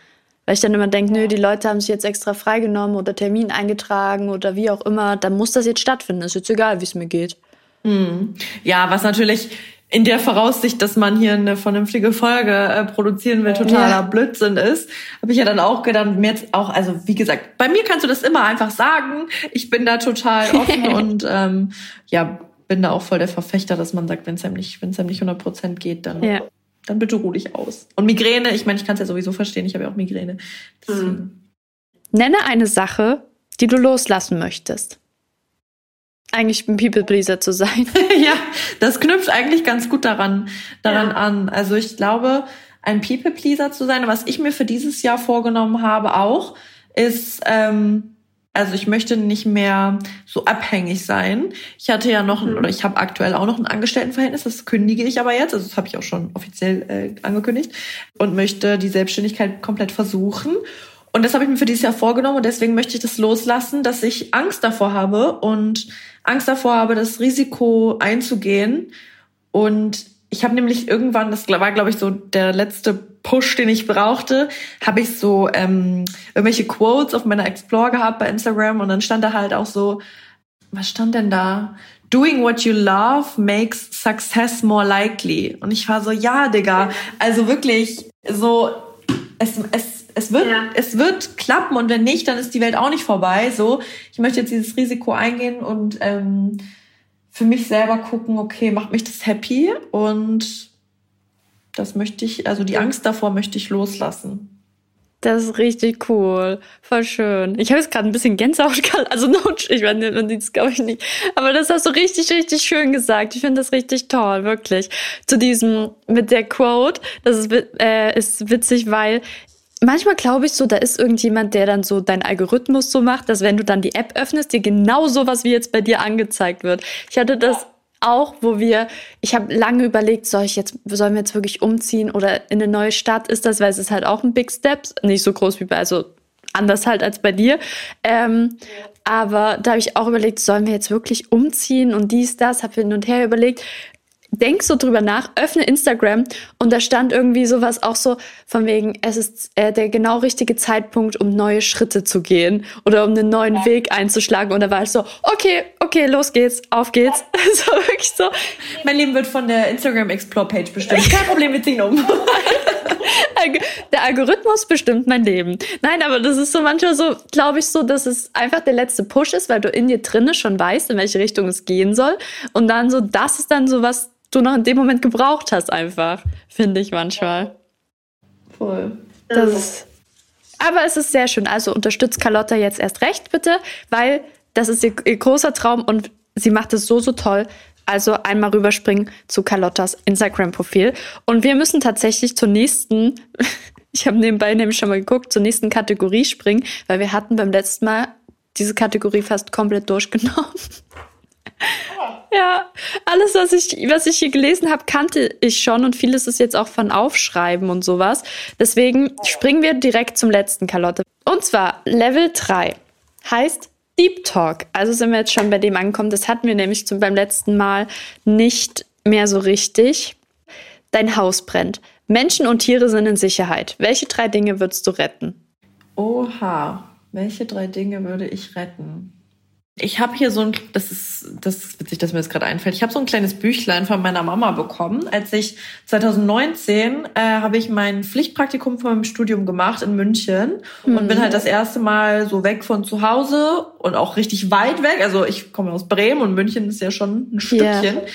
Weil ich dann immer denke, nö, die Leute haben sich jetzt extra freigenommen oder Termin eingetragen oder wie auch immer. Dann muss das jetzt stattfinden. Ist jetzt egal, wie es mir geht. Mhm. Ja, was natürlich in der Voraussicht, dass man hier eine vernünftige Folge äh, produzieren will, totaler ja. Blödsinn ist, habe ich ja dann auch gedacht, mir jetzt auch, also wie gesagt, bei mir kannst du das immer einfach sagen. Ich bin da total offen und ähm, ja, bin da auch voll der Verfechter, dass man sagt, wenn es einem nicht, wenn es einem nicht 100 Prozent geht, dann, ja. dann bitte ruh dich aus. Und Migräne, ich meine, ich kann es ja sowieso verstehen, ich habe ja auch Migräne. Mhm. Nenne eine Sache, die du loslassen möchtest. Eigentlich ein People-Pleaser zu sein. ja, das knüpft eigentlich ganz gut daran, daran ja. an. Also ich glaube, ein People-Pleaser zu sein, was ich mir für dieses Jahr vorgenommen habe auch, ist ähm, also ich möchte nicht mehr so abhängig sein. Ich hatte ja noch, mhm. oder ich habe aktuell auch noch ein Angestelltenverhältnis, das kündige ich aber jetzt, also das habe ich auch schon offiziell äh, angekündigt und möchte die Selbstständigkeit komplett versuchen. Und das habe ich mir für dieses Jahr vorgenommen und deswegen möchte ich das loslassen, dass ich Angst davor habe und Angst davor habe, das Risiko einzugehen. Und ich habe nämlich irgendwann, das war glaube ich so der letzte Push, den ich brauchte, habe ich so ähm, irgendwelche Quotes auf meiner Explore gehabt bei Instagram und dann stand da halt auch so, was stand denn da? Doing what you love makes success more likely. Und ich war so, ja, Digga, also wirklich so, es, es, es wird, ja. es wird klappen und wenn nicht, dann ist die Welt auch nicht vorbei. So, ich möchte jetzt dieses Risiko eingehen und ähm, für mich selber gucken, okay, macht mich das happy und das möchte ich, also die Angst davor möchte ich loslassen. Das ist richtig cool. Voll schön. Ich habe jetzt gerade ein bisschen Gänsehaut gehabt. Also, no, ich meine, man sieht es, glaube ich, nicht. Aber das hast du richtig, richtig schön gesagt. Ich finde das richtig toll, wirklich. Zu diesem, mit der Quote, das ist, äh, ist witzig, weil manchmal glaube ich so, da ist irgendjemand, der dann so deinen Algorithmus so macht, dass wenn du dann die App öffnest, dir genau sowas wie jetzt bei dir angezeigt wird. Ich hatte das auch, wo wir, ich habe lange überlegt, soll ich jetzt, sollen wir jetzt wirklich umziehen oder in eine neue Stadt ist das, weil es ist halt auch ein Big Step, nicht so groß wie bei, also anders halt als bei dir. Ähm, aber da habe ich auch überlegt, sollen wir jetzt wirklich umziehen und dies, das, habe hin und her überlegt denk so drüber nach, öffne Instagram und da stand irgendwie sowas auch so von wegen, es ist äh, der genau richtige Zeitpunkt, um neue Schritte zu gehen oder um einen neuen ja. Weg einzuschlagen. Und da war ich so, okay, okay, los geht's, auf geht's. so wirklich so. Mein Leben wird von der Instagram Explore Page bestimmt. Kein Problem, wir ziehen um. der Algorithmus bestimmt mein Leben. Nein, aber das ist so manchmal so, glaube ich, so, dass es einfach der letzte Push ist, weil du in dir drinne schon weißt, in welche Richtung es gehen soll. Und dann so, das ist dann so was, du noch in dem Moment gebraucht hast, einfach, finde ich manchmal. Voll. Das ist, aber es ist sehr schön. Also unterstützt Carlotta jetzt erst recht, bitte, weil das ist ihr, ihr großer Traum und sie macht es so, so toll. Also einmal rüberspringen zu Carlottas Instagram-Profil. Und wir müssen tatsächlich zur nächsten, ich habe nebenbei nämlich schon mal geguckt, zur nächsten Kategorie springen, weil wir hatten beim letzten Mal diese Kategorie fast komplett durchgenommen. Ja, alles, was ich, was ich hier gelesen habe, kannte ich schon und vieles ist jetzt auch von Aufschreiben und sowas. Deswegen springen wir direkt zum letzten, Kalotte. Und zwar Level 3 heißt Deep Talk. Also sind wir jetzt schon bei dem angekommen. Das hatten wir nämlich zum, beim letzten Mal nicht mehr so richtig. Dein Haus brennt. Menschen und Tiere sind in Sicherheit. Welche drei Dinge würdest du retten? Oha, welche drei Dinge würde ich retten? Ich habe hier so ein, das ist, das ist witzig, dass mir das gerade einfällt. Ich habe so ein kleines Büchlein von meiner Mama bekommen. Als ich 2019 äh, habe ich mein Pflichtpraktikum von meinem Studium gemacht in München mhm. und bin mhm. halt das erste Mal so weg von zu Hause und auch richtig weit weg. Also ich komme aus Bremen und München ist ja schon ein Stückchen. Yeah.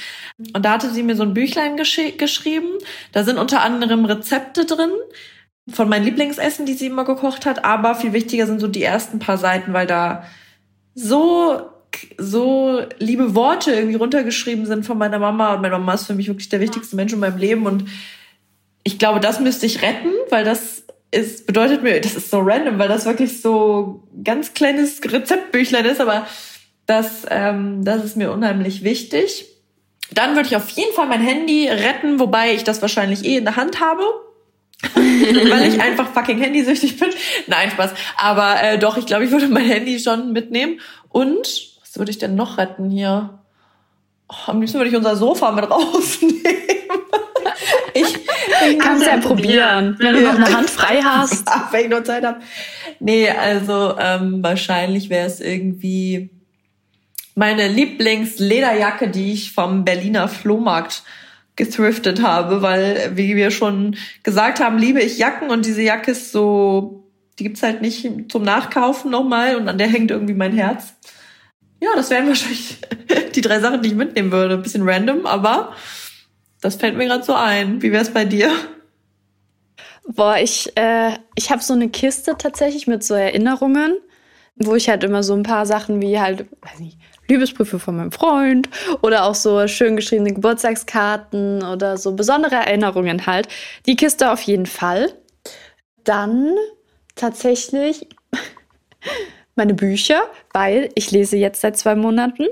Und da hatte sie mir so ein Büchlein gesch geschrieben. Da sind unter anderem Rezepte drin von meinen Lieblingsessen, die sie immer gekocht hat. Aber viel wichtiger sind so die ersten paar Seiten, weil da so so liebe Worte irgendwie runtergeschrieben sind von meiner Mama. Und meine Mama ist für mich wirklich der wichtigste Mensch in meinem Leben. Und ich glaube, das müsste ich retten, weil das ist, bedeutet mir, das ist so random, weil das wirklich so ganz kleines Rezeptbüchlein ist, aber das, ähm, das ist mir unheimlich wichtig. Dann würde ich auf jeden Fall mein Handy retten, wobei ich das wahrscheinlich eh in der Hand habe. weil ich einfach fucking handysüchtig bin. Nein, Spaß. Aber äh, doch, ich glaube, ich würde mein Handy schon mitnehmen. Und was würde ich denn noch retten hier? Oh, am liebsten würde ich unser Sofa mit rausnehmen. ich, ich kann es ja probieren, wenn du noch eine Hand frei hast. Ja, wenn ich noch Zeit habe. Nee, also ähm, wahrscheinlich wäre es irgendwie meine Lieblingslederjacke, die ich vom Berliner Flohmarkt gethriftet habe, weil, wie wir schon gesagt haben, liebe ich Jacken und diese Jacke ist so, die gibt's halt nicht zum Nachkaufen nochmal und an der hängt irgendwie mein Herz. Ja, das wären wahrscheinlich die drei Sachen, die ich mitnehmen würde. Ein bisschen random, aber das fällt mir gerade so ein. Wie wär's bei dir? Boah, ich, äh, ich habe so eine Kiste tatsächlich mit so Erinnerungen, wo ich halt immer so ein paar Sachen wie halt, weiß nicht, Liebesbriefe von meinem Freund oder auch so schön geschriebene Geburtstagskarten oder so besondere Erinnerungen halt. Die Kiste auf jeden Fall. Dann tatsächlich meine Bücher, weil ich lese jetzt seit zwei Monaten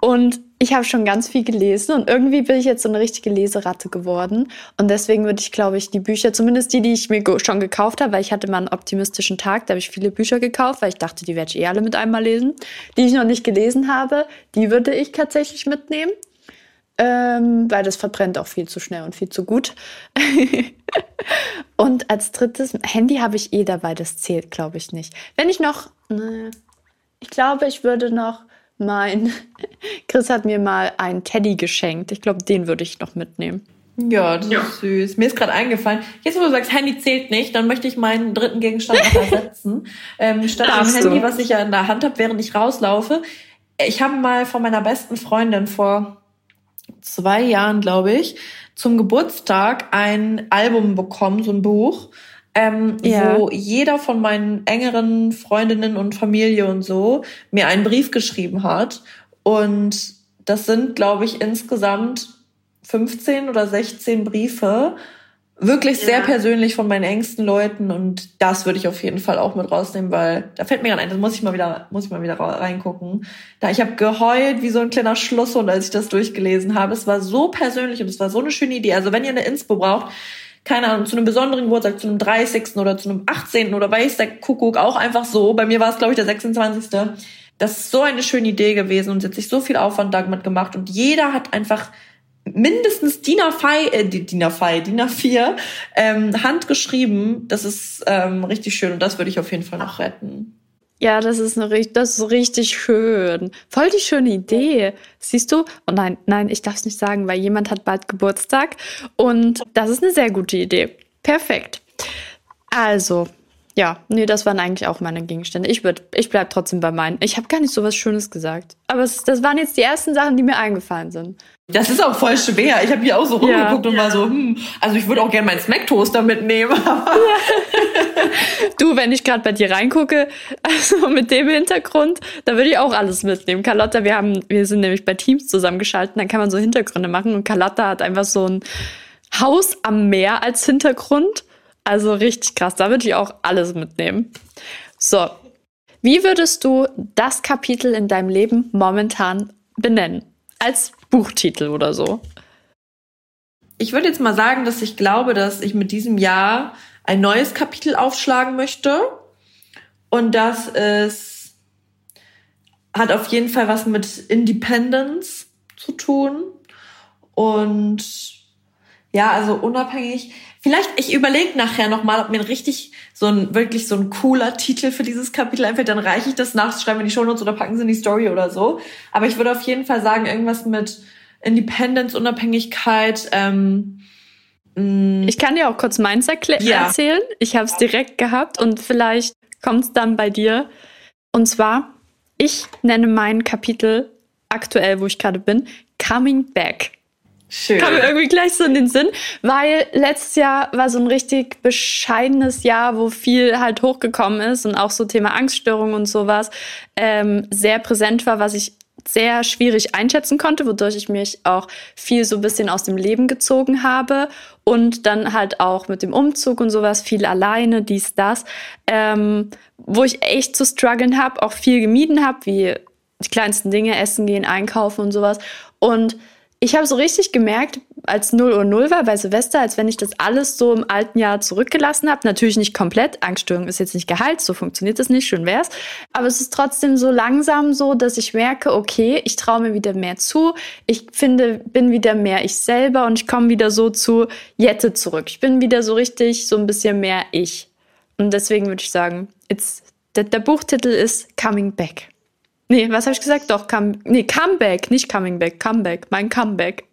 und ich habe schon ganz viel gelesen und irgendwie bin ich jetzt so eine richtige Leseratte geworden. Und deswegen würde ich, glaube ich, die Bücher, zumindest die, die ich mir schon gekauft habe, weil ich hatte mal einen optimistischen Tag, da habe ich viele Bücher gekauft, weil ich dachte, die werde ich eh alle mit einmal lesen. Die ich noch nicht gelesen habe, die würde ich tatsächlich mitnehmen. Ähm, weil das verbrennt auch viel zu schnell und viel zu gut. und als drittes, Handy habe ich eh dabei, das zählt, glaube ich, nicht. Wenn ich noch, ich glaube, ich würde noch mein, Chris hat mir mal einen Teddy geschenkt. Ich glaube, den würde ich noch mitnehmen. Ja, das ja. ist süß. Mir ist gerade eingefallen, jetzt wo du sagst, Handy zählt nicht, dann möchte ich meinen dritten Gegenstand noch ersetzen. ähm, statt dem Handy, was ich ja in der Hand habe, während ich rauslaufe. Ich habe mal von meiner besten Freundin vor zwei Jahren, glaube ich, zum Geburtstag ein Album bekommen, so ein Buch ähm, ja. wo jeder von meinen engeren Freundinnen und Familie und so mir einen Brief geschrieben hat. Und das sind, glaube ich, insgesamt 15 oder 16 Briefe. wirklich ja. sehr persönlich von meinen engsten Leuten und das würde ich auf jeden Fall auch mit rausnehmen, weil da fällt mir gerade ein, das muss ich mal wieder, muss ich mal wieder reingucken. Da ich habe geheult wie so ein kleiner Schlosshund, als ich das durchgelesen habe. Es war so persönlich und es war so eine schöne Idee. Also wenn ihr eine Inspo braucht, keine Ahnung, zu einem besonderen Geburtstag, zu einem 30. oder zu einem 18. oder weiß der Kuckuck, auch einfach so. Bei mir war es, glaube ich, der 26. Das ist so eine schöne Idee gewesen und sie hat sich so viel Aufwand damit gemacht und jeder hat einfach mindestens DIN A4, äh, DIN A4, DIN A4 ähm, handgeschrieben. Das ist ähm, richtig schön und das würde ich auf jeden Fall noch retten. Ja, das ist, eine, das ist richtig schön. Voll die schöne Idee. Siehst du? Oh nein, nein, ich darf es nicht sagen, weil jemand hat bald Geburtstag. Und das ist eine sehr gute Idee. Perfekt. Also, ja, nee, das waren eigentlich auch meine Gegenstände. Ich, ich bleib trotzdem bei meinen. Ich habe gar nicht so was Schönes gesagt. Aber es, das waren jetzt die ersten Sachen, die mir eingefallen sind. Das ist auch voll schwer. Ich habe hier auch so rumgeguckt ja. und war so, hm, also ich würde auch gerne meinen Smack-Toaster mitnehmen. Ja. du, wenn ich gerade bei dir reingucke, also mit dem Hintergrund, da würde ich auch alles mitnehmen. Carlotta, wir haben, wir sind nämlich bei Teams zusammengeschaltet, dann kann man so Hintergründe machen und Carlotta hat einfach so ein Haus am Meer als Hintergrund also richtig krass. Da würde ich auch alles mitnehmen. So. Wie würdest du das Kapitel in deinem Leben momentan benennen? Als Buchtitel oder so? Ich würde jetzt mal sagen, dass ich glaube, dass ich mit diesem Jahr ein neues Kapitel aufschlagen möchte. Und das ist, hat auf jeden Fall was mit Independence zu tun. Und ja, also unabhängig. Vielleicht, ich überlege nachher nochmal, ob mir ein richtig so ein, wirklich so ein cooler Titel für dieses Kapitel einfällt, dann reiche ich das nach, schreiben in die Shownotes oder packen sie in die Story oder so. Aber ich würde auf jeden Fall sagen, irgendwas mit Independence, Unabhängigkeit, ähm, mm. ich kann dir auch kurz meins ja. erzählen. Ich habe es direkt gehabt und vielleicht kommt es dann bei dir. Und zwar, ich nenne mein Kapitel aktuell, wo ich gerade bin, Coming Back. Schön. Kam mir irgendwie gleich so in den Sinn, weil letztes Jahr war so ein richtig bescheidenes Jahr, wo viel halt hochgekommen ist und auch so Thema Angststörungen und sowas ähm, sehr präsent war, was ich sehr schwierig einschätzen konnte, wodurch ich mich auch viel so ein bisschen aus dem Leben gezogen habe und dann halt auch mit dem Umzug und sowas viel alleine, dies, das, ähm, wo ich echt zu strugglen habe, auch viel gemieden habe, wie die kleinsten Dinge, essen gehen, einkaufen und sowas und ich habe so richtig gemerkt, als 0 Uhr 0 war bei Silvester, als wenn ich das alles so im alten Jahr zurückgelassen habe. Natürlich nicht komplett. Angststörung ist jetzt nicht geheilt, so funktioniert das nicht, schön wär's. Aber es ist trotzdem so langsam so, dass ich merke, okay, ich traue mir wieder mehr zu. Ich finde, bin wieder mehr ich selber und ich komme wieder so zu Jette zurück. Ich bin wieder so richtig, so ein bisschen mehr ich. Und deswegen würde ich sagen, it's, der, der Buchtitel ist Coming Back. Nee, was habe ich gesagt? Doch, come, nee, Comeback, nicht Coming Back, Comeback, mein Comeback.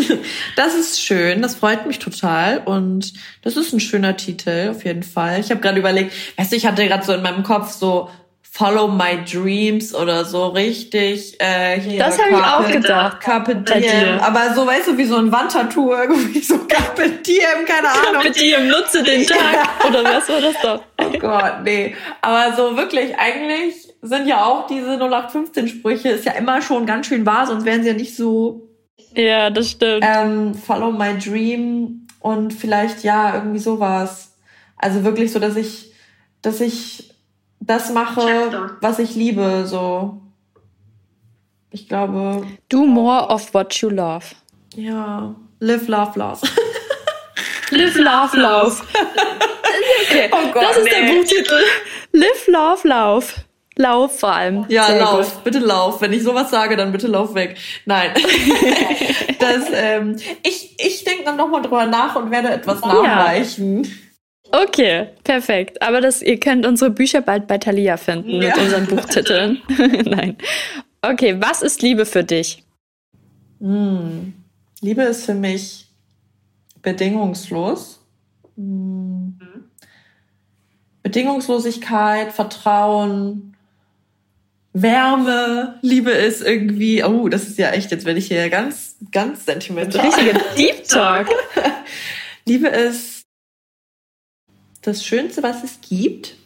das ist schön, das freut mich total und das ist ein schöner Titel auf jeden Fall. Ich habe gerade überlegt, weißt du, ich hatte gerade so in meinem Kopf so Follow My Dreams oder so richtig. Äh, hier das habe ich auch gedacht. Carpe Diem. Aber so, weißt du, wie so ein Wandtattoo irgendwie so Carpe Diem, keine Ahnung. Carpe Diem, nutze den Tag. oder was war das doch? Oh Gott, nee. Aber so wirklich, eigentlich sind ja auch diese 0815-Sprüche, ist ja immer schon ganz schön wahr, sonst wären sie ja nicht so. Ja, das stimmt. Ähm, follow my dream und vielleicht ja, irgendwie sowas. Also wirklich so, dass ich, dass ich das mache, was ich liebe, so. Ich glaube. Do more of what you love. Ja. Live, love, love. Live, love, love. okay. Oh Gott, das ist nee. der Buchtitel. Live, love, love. Lauf vor allem. Ja, Sehr lauf. Gut. Bitte lauf. Wenn ich sowas sage, dann bitte lauf weg. Nein. das, ähm, ich ich denke dann nochmal drüber nach und werde etwas nachreichen. Okay, perfekt. Aber das, ihr könnt unsere Bücher bald bei Thalia finden ja. mit unseren Buchtiteln. Nein. Okay, was ist Liebe für dich? Hm. Liebe ist für mich bedingungslos. Hm. Bedingungslosigkeit, Vertrauen, Wärme, Liebe ist irgendwie, oh, das ist ja echt, jetzt werde ich hier ganz, ganz sentimental. Richtige Deep Talk. Liebe ist das Schönste, was es gibt.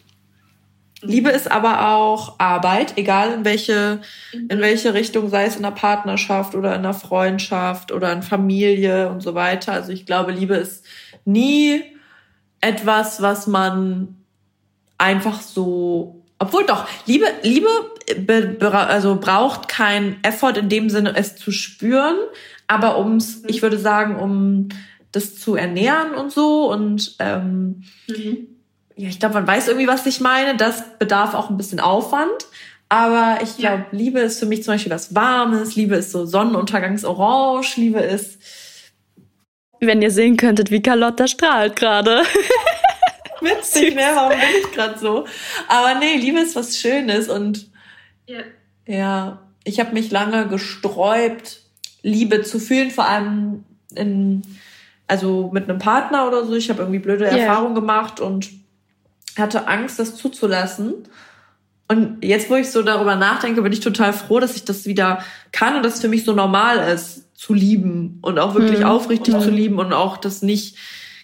Liebe ist aber auch Arbeit, egal in welche, in welche Richtung, sei es in der Partnerschaft oder in der Freundschaft oder in Familie und so weiter. Also ich glaube, Liebe ist nie etwas, was man einfach so, obwohl doch, Liebe, Liebe also braucht kein Effort in dem Sinne, es zu spüren, aber ums, mhm. ich würde sagen, um das zu ernähren und so und ähm, mhm. ja, ich glaube, man weiß irgendwie, was ich meine. Das bedarf auch ein bisschen Aufwand. Aber ich glaube, ja. Liebe ist für mich zum Beispiel was Warmes. Liebe ist so Sonnenuntergangsorange. Liebe ist. Wenn ihr sehen könntet, wie Carlotta strahlt gerade. Witzig, ne? Warum bin ich gerade so? Aber nee, Liebe ist was Schönes und ja, ja ich habe mich lange gesträubt, Liebe zu fühlen, vor allem in, also mit einem Partner oder so. Ich habe irgendwie blöde yeah. Erfahrungen gemacht und hatte Angst, das zuzulassen. Und jetzt, wo ich so darüber nachdenke, bin ich total froh, dass ich das wieder kann und dass es für mich so normal ist, zu lieben und auch wirklich mhm. aufrichtig mhm. zu lieben und auch das nicht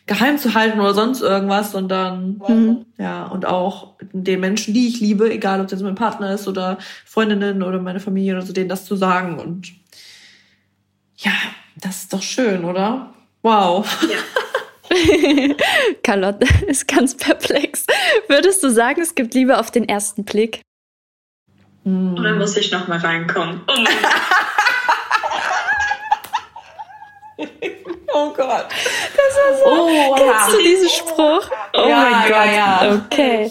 geheim zu halten oder sonst irgendwas, sondern mhm. ja, und auch den Menschen, die ich liebe, egal ob das mein Partner ist oder Freundinnen oder meine Familie oder so, denen das zu sagen. Und ja, das ist doch schön, oder? Wow. Ja. Carlotte ist ganz perplex. Würdest du sagen, es gibt Liebe auf den ersten Blick? Mm. Oder muss ich noch mal reinkommen? Oh mein Oh Gott. Das war so. Oh, kennst du diesen Spruch? Oh ja, mein Gott. Ja, ja. Okay.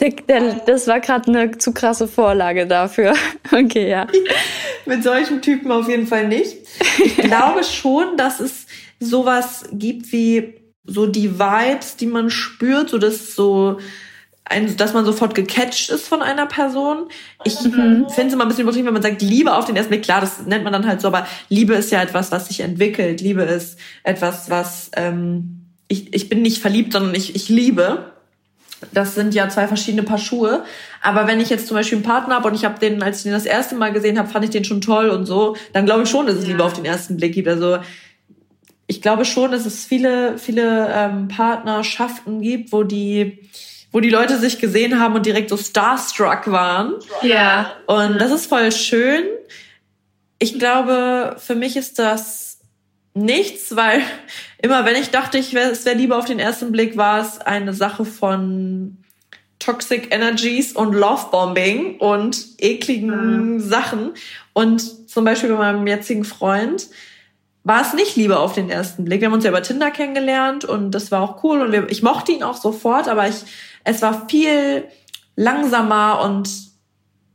Der, der, das war gerade eine zu krasse Vorlage dafür. Okay, ja. Mit solchen Typen auf jeden Fall nicht. Ich glaube schon, dass es sowas gibt wie so die Vibes, die man spürt, so dass so ein, dass man sofort gecatcht ist von einer Person. Ich mhm. finde es immer ein bisschen übertrieben, wenn man sagt, Liebe auf den ersten Blick, klar, das nennt man dann halt so, aber Liebe ist ja etwas, was sich entwickelt. Liebe ist etwas, was ähm, ich, ich bin nicht verliebt, sondern ich, ich liebe. Das sind ja zwei verschiedene Paar Schuhe. Aber wenn ich jetzt zum Beispiel einen Partner habe und ich habe den, als ich den das erste Mal gesehen habe, fand ich den schon toll und so, dann glaube ich schon, dass es Liebe auf den ersten Blick gibt. Also ich glaube schon, dass es viele, viele ähm, Partnerschaften gibt, wo die wo die Leute sich gesehen haben und direkt so starstruck waren. Ja. Und das ist voll schön. Ich glaube, für mich ist das nichts, weil immer wenn ich dachte, ich wär, es wäre lieber auf den ersten Blick, war es eine Sache von Toxic Energies und Lovebombing und ekligen mhm. Sachen. Und zum Beispiel bei meinem jetzigen Freund war es nicht lieber auf den ersten Blick. Wir haben uns ja über Tinder kennengelernt und das war auch cool und wir, ich mochte ihn auch sofort, aber ich es war viel langsamer und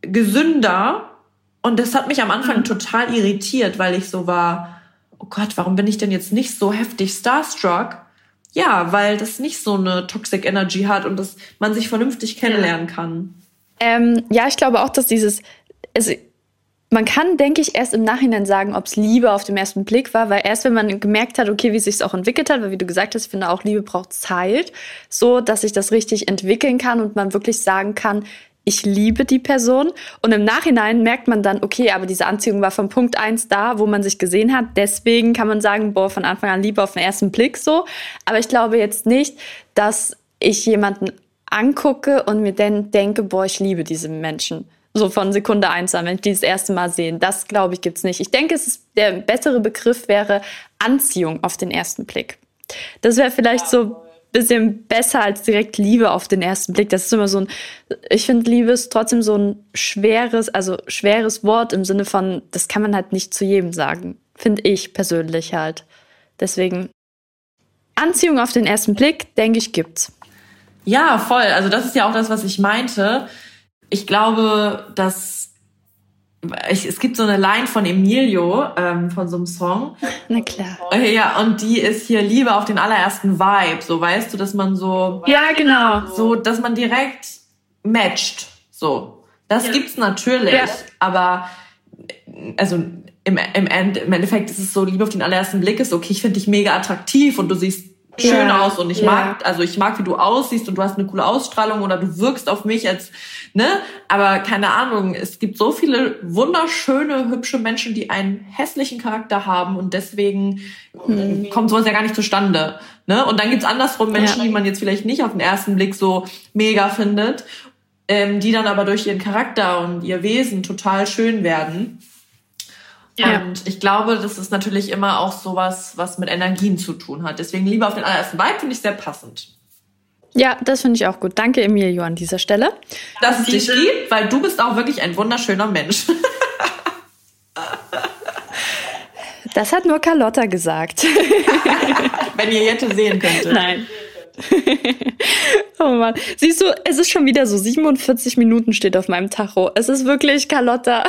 gesünder. Und das hat mich am Anfang mhm. total irritiert, weil ich so war, oh Gott, warum bin ich denn jetzt nicht so heftig starstruck? Ja, weil das nicht so eine Toxic Energy hat und dass man sich vernünftig kennenlernen kann. Ähm, ja, ich glaube auch, dass dieses, also man kann, denke ich, erst im Nachhinein sagen, ob es Liebe auf dem ersten Blick war, weil erst wenn man gemerkt hat, okay, wie sich es auch entwickelt hat, weil wie du gesagt hast, ich finde auch Liebe braucht Zeit, so dass sich das richtig entwickeln kann und man wirklich sagen kann, ich liebe die Person. Und im Nachhinein merkt man dann, okay, aber diese Anziehung war von Punkt eins da, wo man sich gesehen hat. Deswegen kann man sagen, boah, von Anfang an Liebe auf den ersten Blick so. Aber ich glaube jetzt nicht, dass ich jemanden angucke und mir dann denke, boah, ich liebe diese Menschen so von Sekunde eins an, wenn ich die das erste Mal sehen. Das glaube ich gibt's nicht. Ich denke, es ist, der bessere Begriff wäre Anziehung auf den ersten Blick. Das wäre vielleicht so bisschen besser als direkt Liebe auf den ersten Blick. Das ist immer so ein, ich finde Liebe ist trotzdem so ein schweres, also schweres Wort im Sinne von, das kann man halt nicht zu jedem sagen. Finde ich persönlich halt. Deswegen Anziehung auf den ersten Blick, denke ich, gibt's. Ja, voll. Also das ist ja auch das, was ich meinte ich glaube, dass ich, es gibt so eine Line von Emilio ähm, von so einem Song. Na klar. Ja, und die ist hier Liebe auf den allerersten Vibe. So weißt du, dass man so. Ja, genau. So, dass man direkt matcht. So. Das ja. gibt's natürlich, ja. aber also im, im, End, im Endeffekt ist es so, Liebe auf den allerersten Blick ist, okay, ich finde dich mega attraktiv und du siehst schön ja. aus und ich mag, also ich mag, wie du aussiehst und du hast eine coole Ausstrahlung oder du wirkst auf mich als ne? Aber keine Ahnung, es gibt so viele wunderschöne, hübsche Menschen, die einen hässlichen Charakter haben und deswegen mhm. kommt sowas ja gar nicht zustande. Ne? Und dann gibt's andersrum Menschen, ja. die man jetzt vielleicht nicht auf den ersten Blick so mega findet, ähm, die dann aber durch ihren Charakter und ihr Wesen total schön werden. Ja. Und ich glaube, das ist natürlich immer auch sowas, was mit Energien zu tun hat. Deswegen lieber auf den allerersten Vibe finde ich sehr passend. Ja, das finde ich auch gut. Danke, Emilio, an dieser Stelle. Dass es dich gibt, weil du bist auch wirklich ein wunderschöner Mensch. Das hat nur Carlotta gesagt. Wenn ihr Jette sehen könntet. Nein. oh Mann. Siehst du, es ist schon wieder so 47 Minuten steht auf meinem Tacho. Es ist wirklich Carlotta.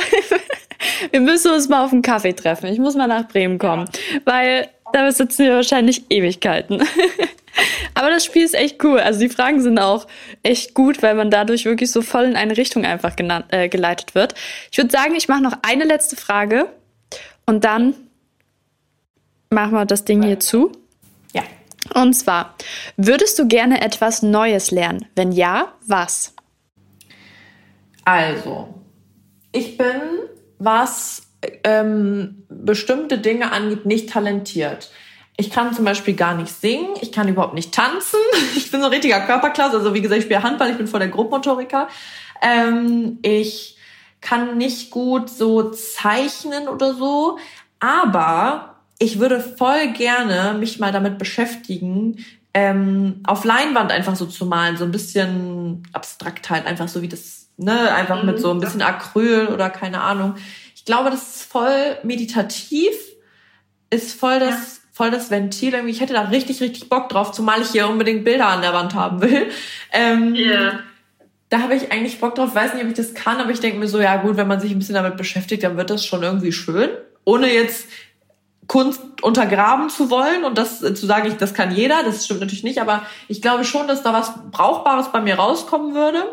wir müssen uns mal auf einen Kaffee treffen. Ich muss mal nach Bremen kommen, weil da sitzen wir wahrscheinlich Ewigkeiten. Aber das Spiel ist echt cool. Also die Fragen sind auch echt gut, weil man dadurch wirklich so voll in eine Richtung einfach genannt, äh, geleitet wird. Ich würde sagen, ich mache noch eine letzte Frage und dann machen wir das Ding hier zu. Und zwar, würdest du gerne etwas Neues lernen? Wenn ja, was? Also, ich bin, was ähm, bestimmte Dinge angeht, nicht talentiert. Ich kann zum Beispiel gar nicht singen, ich kann überhaupt nicht tanzen. Ich bin so ein richtiger Körperklasse. Also wie gesagt, ich spiele Handball, ich bin voll der Grobmotoriker. Ähm, ich kann nicht gut so zeichnen oder so. Aber ich würde voll gerne mich mal damit beschäftigen, ähm, auf Leinwand einfach so zu malen, so ein bisschen abstrakt halt, einfach so wie das, ne, einfach mit so ein bisschen Acryl oder keine Ahnung. Ich glaube, das ist voll meditativ, ist voll das, ja. voll das Ventil. Irgendwie, ich hätte da richtig, richtig Bock drauf, zumal ich hier unbedingt Bilder an der Wand haben will. Ähm, yeah. Da habe ich eigentlich Bock drauf, weiß nicht, ob ich das kann, aber ich denke mir so, ja gut, wenn man sich ein bisschen damit beschäftigt, dann wird das schon irgendwie schön. Ohne jetzt Kunst untergraben zu wollen und das äh, zu sagen, ich, das kann jeder, das stimmt natürlich nicht, aber ich glaube schon, dass da was Brauchbares bei mir rauskommen würde.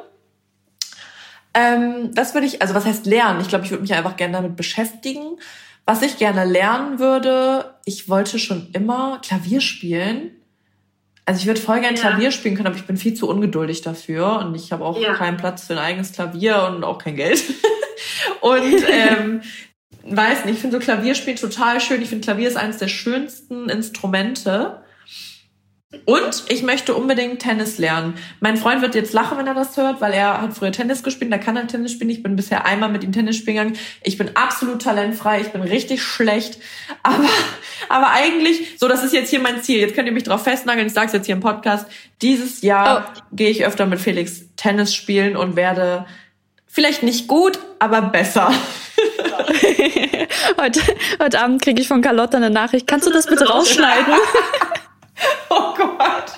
Ähm, das würde ich, also was heißt lernen? Ich glaube, ich würde mich einfach gerne damit beschäftigen. Was ich gerne lernen würde, ich wollte schon immer Klavier spielen. Also ich würde voll gerne ja. Klavier spielen können, aber ich bin viel zu ungeduldig dafür und ich habe auch ja. keinen Platz für ein eigenes Klavier und auch kein Geld. und ähm, weiß nicht, ich finde so Klavierspielen total schön. Ich finde Klavier ist eines der schönsten Instrumente. Und ich möchte unbedingt Tennis lernen. Mein Freund wird jetzt lachen, wenn er das hört, weil er hat früher Tennis gespielt, da kann er Tennis spielen. Ich bin bisher einmal mit ihm Tennis spielen gegangen. Ich bin absolut talentfrei, ich bin richtig schlecht. Aber, aber eigentlich, so das ist jetzt hier mein Ziel. Jetzt könnt ihr mich drauf festnageln, ich sage es jetzt hier im Podcast. Dieses Jahr oh. gehe ich öfter mit Felix Tennis spielen und werde vielleicht nicht gut, aber besser. heute, heute Abend kriege ich von Carlotta eine Nachricht. Kannst du das bitte rausschneiden? oh Gott.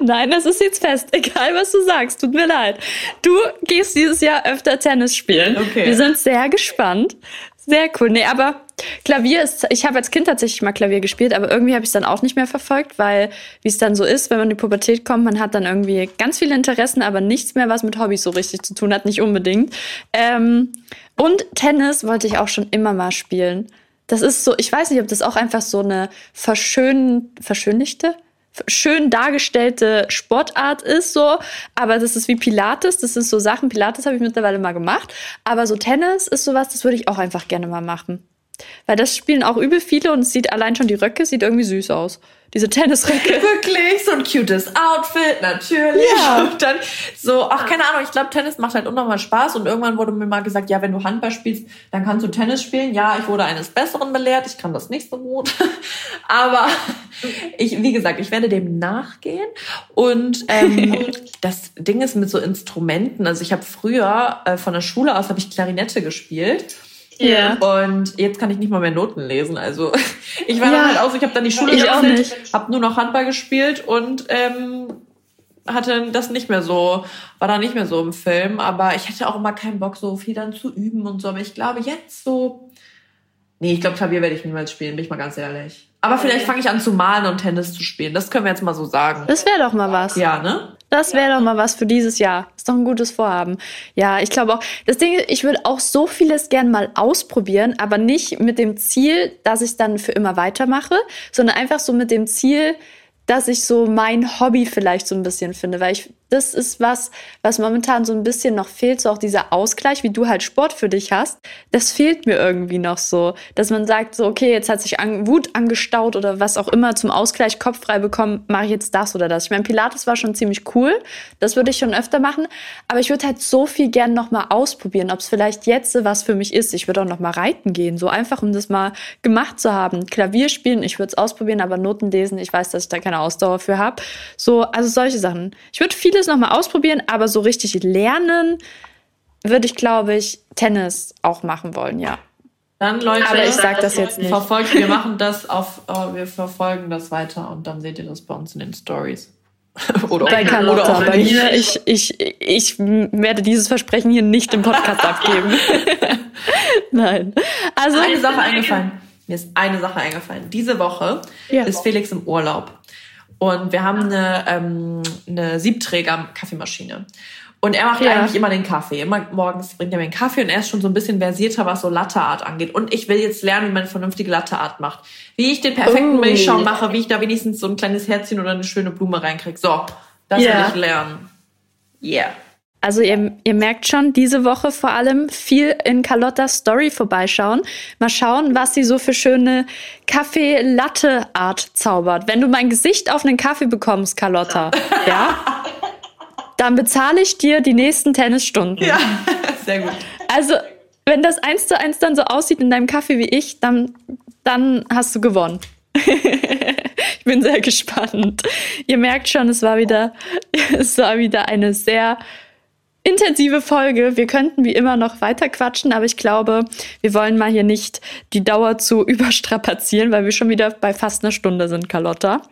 Nein, das ist jetzt fest. Egal, was du sagst. Tut mir leid. Du gehst dieses Jahr öfter Tennis spielen. Okay. Wir sind sehr gespannt. Sehr cool. Nee, aber Klavier ist, ich habe als Kind tatsächlich mal Klavier gespielt, aber irgendwie habe ich es dann auch nicht mehr verfolgt, weil wie es dann so ist, wenn man in die Pubertät kommt, man hat dann irgendwie ganz viele Interessen, aber nichts mehr, was mit Hobbys so richtig zu tun hat, nicht unbedingt. Ähm, und Tennis wollte ich auch schon immer mal spielen. Das ist so, ich weiß nicht, ob das auch einfach so eine verschön, verschönlichte, schön dargestellte Sportart ist, so. Aber das ist wie Pilates, das sind so Sachen. Pilates habe ich mittlerweile mal gemacht. Aber so Tennis ist sowas, das würde ich auch einfach gerne mal machen. Weil das spielen auch übel viele und es sieht allein schon die Röcke, sieht irgendwie süß aus. Diese Tennisröcke. Wirklich, so ein cutes Outfit, natürlich. Ja. Und dann so, ach, keine Ahnung, ich glaube, Tennis macht halt unnormal Spaß und irgendwann wurde mir mal gesagt, ja, wenn du Handball spielst, dann kannst du Tennis spielen. Ja, ich wurde eines Besseren belehrt, ich kann das nicht so gut. Aber ich, wie gesagt, ich werde dem nachgehen. Und ähm, das Ding ist mit so Instrumenten, also ich habe früher äh, von der Schule aus habe ich Klarinette gespielt. Ja. Und jetzt kann ich nicht mal mehr Noten lesen. Also ich war ja. dann halt auch so, ich habe dann die Schule gewechselt, habe nur noch Handball gespielt und ähm, hatte das nicht mehr so, war da nicht mehr so im Film. Aber ich hatte auch immer keinen Bock, so viel dann zu üben und so. Aber ich glaube jetzt so, nee, ich glaube Klavier werde ich niemals spielen, bin ich mal ganz ehrlich. Aber vielleicht fange ich an zu malen und Tennis zu spielen. Das können wir jetzt mal so sagen. Das wäre doch mal was. Ja, ne? Das wäre doch mal was für dieses Jahr. Ist doch ein gutes Vorhaben. Ja, ich glaube auch. Das Ding ist, ich würde auch so vieles gern mal ausprobieren, aber nicht mit dem Ziel, dass ich dann für immer weitermache, sondern einfach so mit dem Ziel, dass ich so mein Hobby vielleicht so ein bisschen finde, weil ich das ist was, was momentan so ein bisschen noch fehlt, so auch dieser Ausgleich, wie du halt Sport für dich hast. Das fehlt mir irgendwie noch so, dass man sagt, so, okay, jetzt hat sich an, Wut angestaut oder was auch immer zum Ausgleich Kopf frei bekommen, mache ich jetzt das oder das. Ich meine, Pilates war schon ziemlich cool, das würde ich schon öfter machen, aber ich würde halt so viel gern noch mal ausprobieren, ob es vielleicht jetzt was für mich ist. Ich würde auch noch mal reiten gehen, so einfach, um das mal gemacht zu haben. Klavier spielen, ich würde es ausprobieren, aber Noten lesen, ich weiß, dass ich da keine Ausdauer für habe. So, also solche Sachen. Ich würde viele vieles nochmal ausprobieren, aber so richtig lernen würde ich, glaube ich, Tennis auch machen wollen, ja. Dann Leute, aber ich sag das jetzt nicht. Verfolgt, wir machen das auf, oh, wir verfolgen das weiter und dann seht ihr das bei uns in den Stories. oder bei Carlotta, bei mir. Ich, ich, ich werde dieses Versprechen hier nicht im Podcast abgeben. Nein. Also eine Sache eingefallen. Mir ist eine Sache eingefallen. Diese Woche ja. ist Felix im Urlaub. Und wir haben eine, ähm, eine Siebträger-Kaffeemaschine. Und er macht ja. eigentlich immer den Kaffee. Immer morgens bringt er mir den Kaffee und er ist schon so ein bisschen versierter, was so Latteart angeht. Und ich will jetzt lernen, wie man eine vernünftige Latteart macht. Wie ich den perfekten oh. Milchschaum mache, wie ich da wenigstens so ein kleines Herzchen oder eine schöne Blume reinkriege. So, das yeah. will ich lernen. Yeah. Also ihr, ihr merkt schon, diese Woche vor allem viel in Carlottas Story vorbeischauen. Mal schauen, was sie so für schöne Kaffee-Latte-Art zaubert. Wenn du mein Gesicht auf einen Kaffee bekommst, Carlotta, ja, dann bezahle ich dir die nächsten Tennisstunden. Ja, sehr gut. Also, wenn das eins zu eins dann so aussieht in deinem Kaffee wie ich, dann, dann hast du gewonnen. ich bin sehr gespannt. Ihr merkt schon, es war wieder, es war wieder eine sehr intensive Folge. Wir könnten wie immer noch weiter quatschen, aber ich glaube, wir wollen mal hier nicht die Dauer zu überstrapazieren, weil wir schon wieder bei fast einer Stunde sind, Carlotta.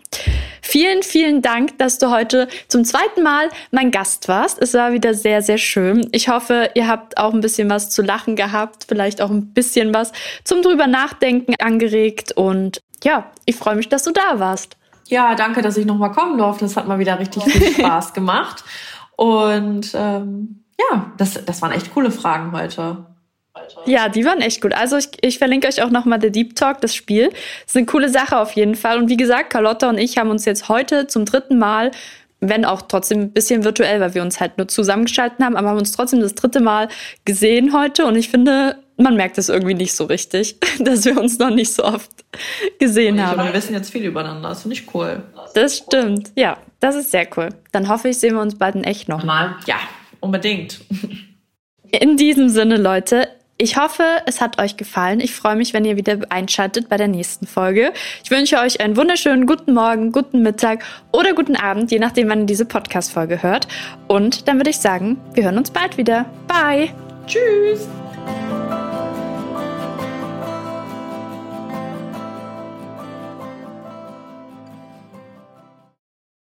Vielen, vielen Dank, dass du heute zum zweiten Mal mein Gast warst. Es war wieder sehr, sehr schön. Ich hoffe, ihr habt auch ein bisschen was zu lachen gehabt, vielleicht auch ein bisschen was zum drüber nachdenken angeregt und ja, ich freue mich, dass du da warst. Ja, danke, dass ich nochmal kommen durfte. Das hat mal wieder richtig viel Spaß gemacht. Und ähm, ja, das, das waren echt coole Fragen heute. Ja, die waren echt gut. Also ich, ich verlinke euch auch nochmal der Deep Talk, das Spiel. Das ist eine coole Sache auf jeden Fall. Und wie gesagt, Carlotta und ich haben uns jetzt heute zum dritten Mal, wenn auch trotzdem ein bisschen virtuell, weil wir uns halt nur zusammengeschalten haben, aber haben uns trotzdem das dritte Mal gesehen heute. Und ich finde, man merkt es irgendwie nicht so richtig, dass wir uns noch nicht so oft gesehen haben. Aber wir wissen jetzt viel übereinander. Das finde ich cool. Das stimmt. Ja, das ist sehr cool. Dann hoffe ich, sehen wir uns bald in echt nochmal. Ja, unbedingt. In diesem Sinne, Leute, ich hoffe, es hat euch gefallen. Ich freue mich, wenn ihr wieder einschaltet bei der nächsten Folge. Ich wünsche euch einen wunderschönen guten Morgen, guten Mittag oder guten Abend, je nachdem, wann ihr diese Podcast-Folge hört. Und dann würde ich sagen, wir hören uns bald wieder. Bye. Tschüss.